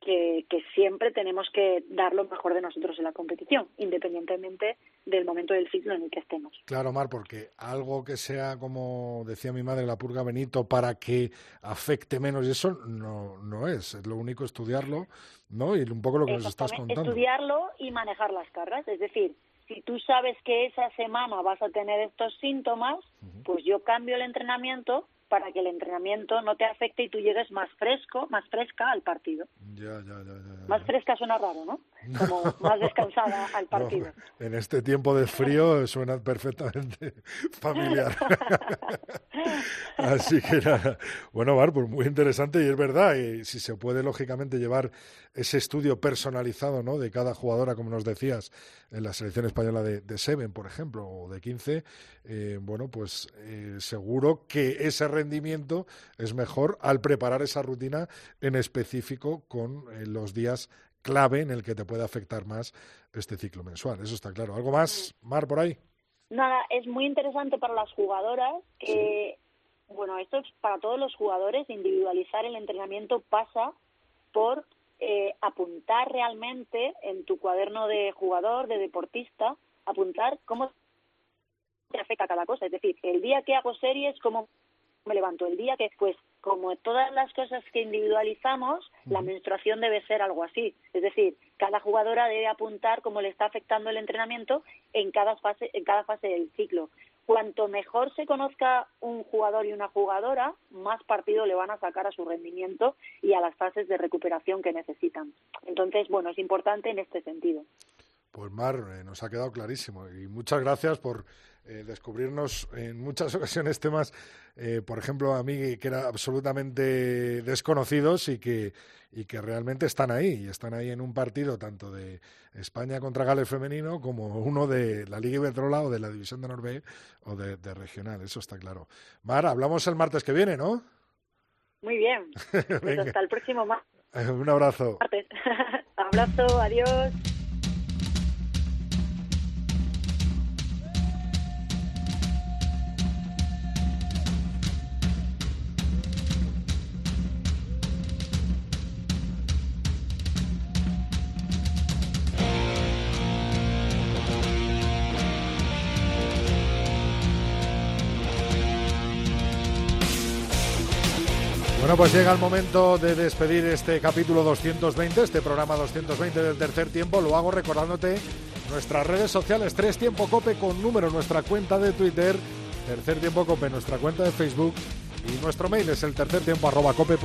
que, que siempre tenemos que dar lo mejor de nosotros en la competición, independientemente del momento del ciclo en el que estemos. Claro, Mar, porque algo que sea, como decía mi madre, la purga Benito, para que afecte menos, y eso no, no es. Es lo único estudiarlo, ¿no? Y un poco lo que nos estás contando. Estudiarlo y manejar las cargas. Es decir, si tú sabes que esa semana vas a tener estos síntomas, pues yo cambio el entrenamiento para que el entrenamiento no te afecte y tú llegues más fresco, más fresca al partido. Ya, ya, ya, ya. Más fresca suena raro, ¿no? Como más *laughs* descansada al partido. No, en este tiempo de frío suena perfectamente *laughs* familiar. Así que nada. Bueno, Mar, pues muy interesante y es verdad. Y si se puede, lógicamente, llevar ese estudio personalizado ¿no? de cada jugadora, como nos decías, en la selección española de, de Seven, por ejemplo, o de 15, eh, bueno, pues eh, seguro que ese rendimiento es mejor al preparar esa rutina en específico con eh, los días clave en el que te puede afectar más este ciclo mensual. Eso está claro. ¿Algo más, Mar, por ahí? Nada, es muy interesante para las jugadoras que, bueno, esto es para todos los jugadores, individualizar el entrenamiento pasa por eh, apuntar realmente en tu cuaderno de jugador, de deportista, apuntar cómo te afecta cada cosa. Es decir, el día que hago series, cómo me levanto. El día que, pues, como todas las cosas que individualizamos, la menstruación debe ser algo así. Es decir, cada jugadora debe apuntar cómo le está afectando el entrenamiento en cada fase, en cada fase del ciclo. Cuanto mejor se conozca un jugador y una jugadora, más partido le van a sacar a su rendimiento y a las fases de recuperación que necesitan. Entonces, bueno, es importante en este sentido. Pues Mar, eh, nos ha quedado clarísimo y muchas gracias por eh, descubrirnos en muchas *laughs* ocasiones temas, eh, por ejemplo, a mí que eran absolutamente desconocidos y que, y que realmente están ahí, y están ahí en un partido tanto de España contra Gales femenino como uno de la Liga Iberdrola o de la División de Norbe o de, de regional, eso está claro. Mar, hablamos el martes que viene, ¿no? Muy bien. *laughs* Pues hasta el próximo ma- Un abrazo. martes. *laughs* Abrazo, adiós. Pues llega el momento de despedir este capítulo 220, este programa 220 del tercer tiempo. Lo hago recordándote nuestras redes sociales, Tres Tiempo Cope con número, nuestra cuenta de Twitter, Tercer Tiempo Cope, nuestra cuenta de Facebook y nuestro mail es el tercer tiempo arroba cope.es.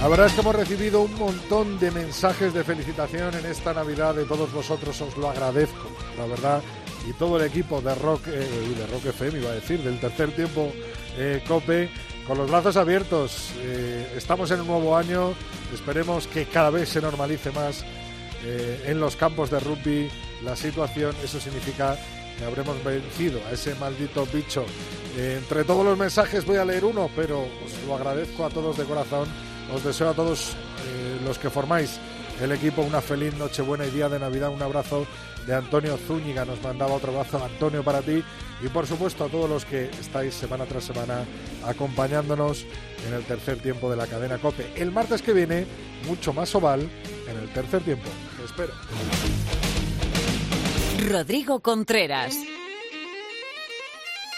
La verdad es que hemos recibido un montón de mensajes de felicitación en esta Navidad de todos vosotros, os lo agradezco, la verdad, y todo el equipo de Rock, eh, de Rock FM, iba a decir, del tercer tiempo eh, Cope, con los brazos abiertos. Eh, estamos en un nuevo año, esperemos que cada vez se normalice más eh, en los campos de rugby la situación, eso significa que habremos vencido a ese maldito bicho. Entre todos los mensajes voy a leer uno, pero os lo agradezco a todos de corazón. Os deseo a todos los que formáis el equipo una feliz Nochebuena y día de Navidad. Un abrazo de Antonio Zúñiga, nos mandaba otro abrazo Antonio para ti y por supuesto a todos los que estáis semana tras semana acompañándonos en el tercer tiempo de la cadena Cope. El martes que viene, mucho más oval en el tercer tiempo. Te espero. Rodrigo Contreras.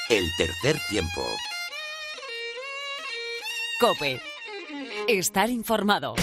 El tercer tiempo. Cope. Estar informado.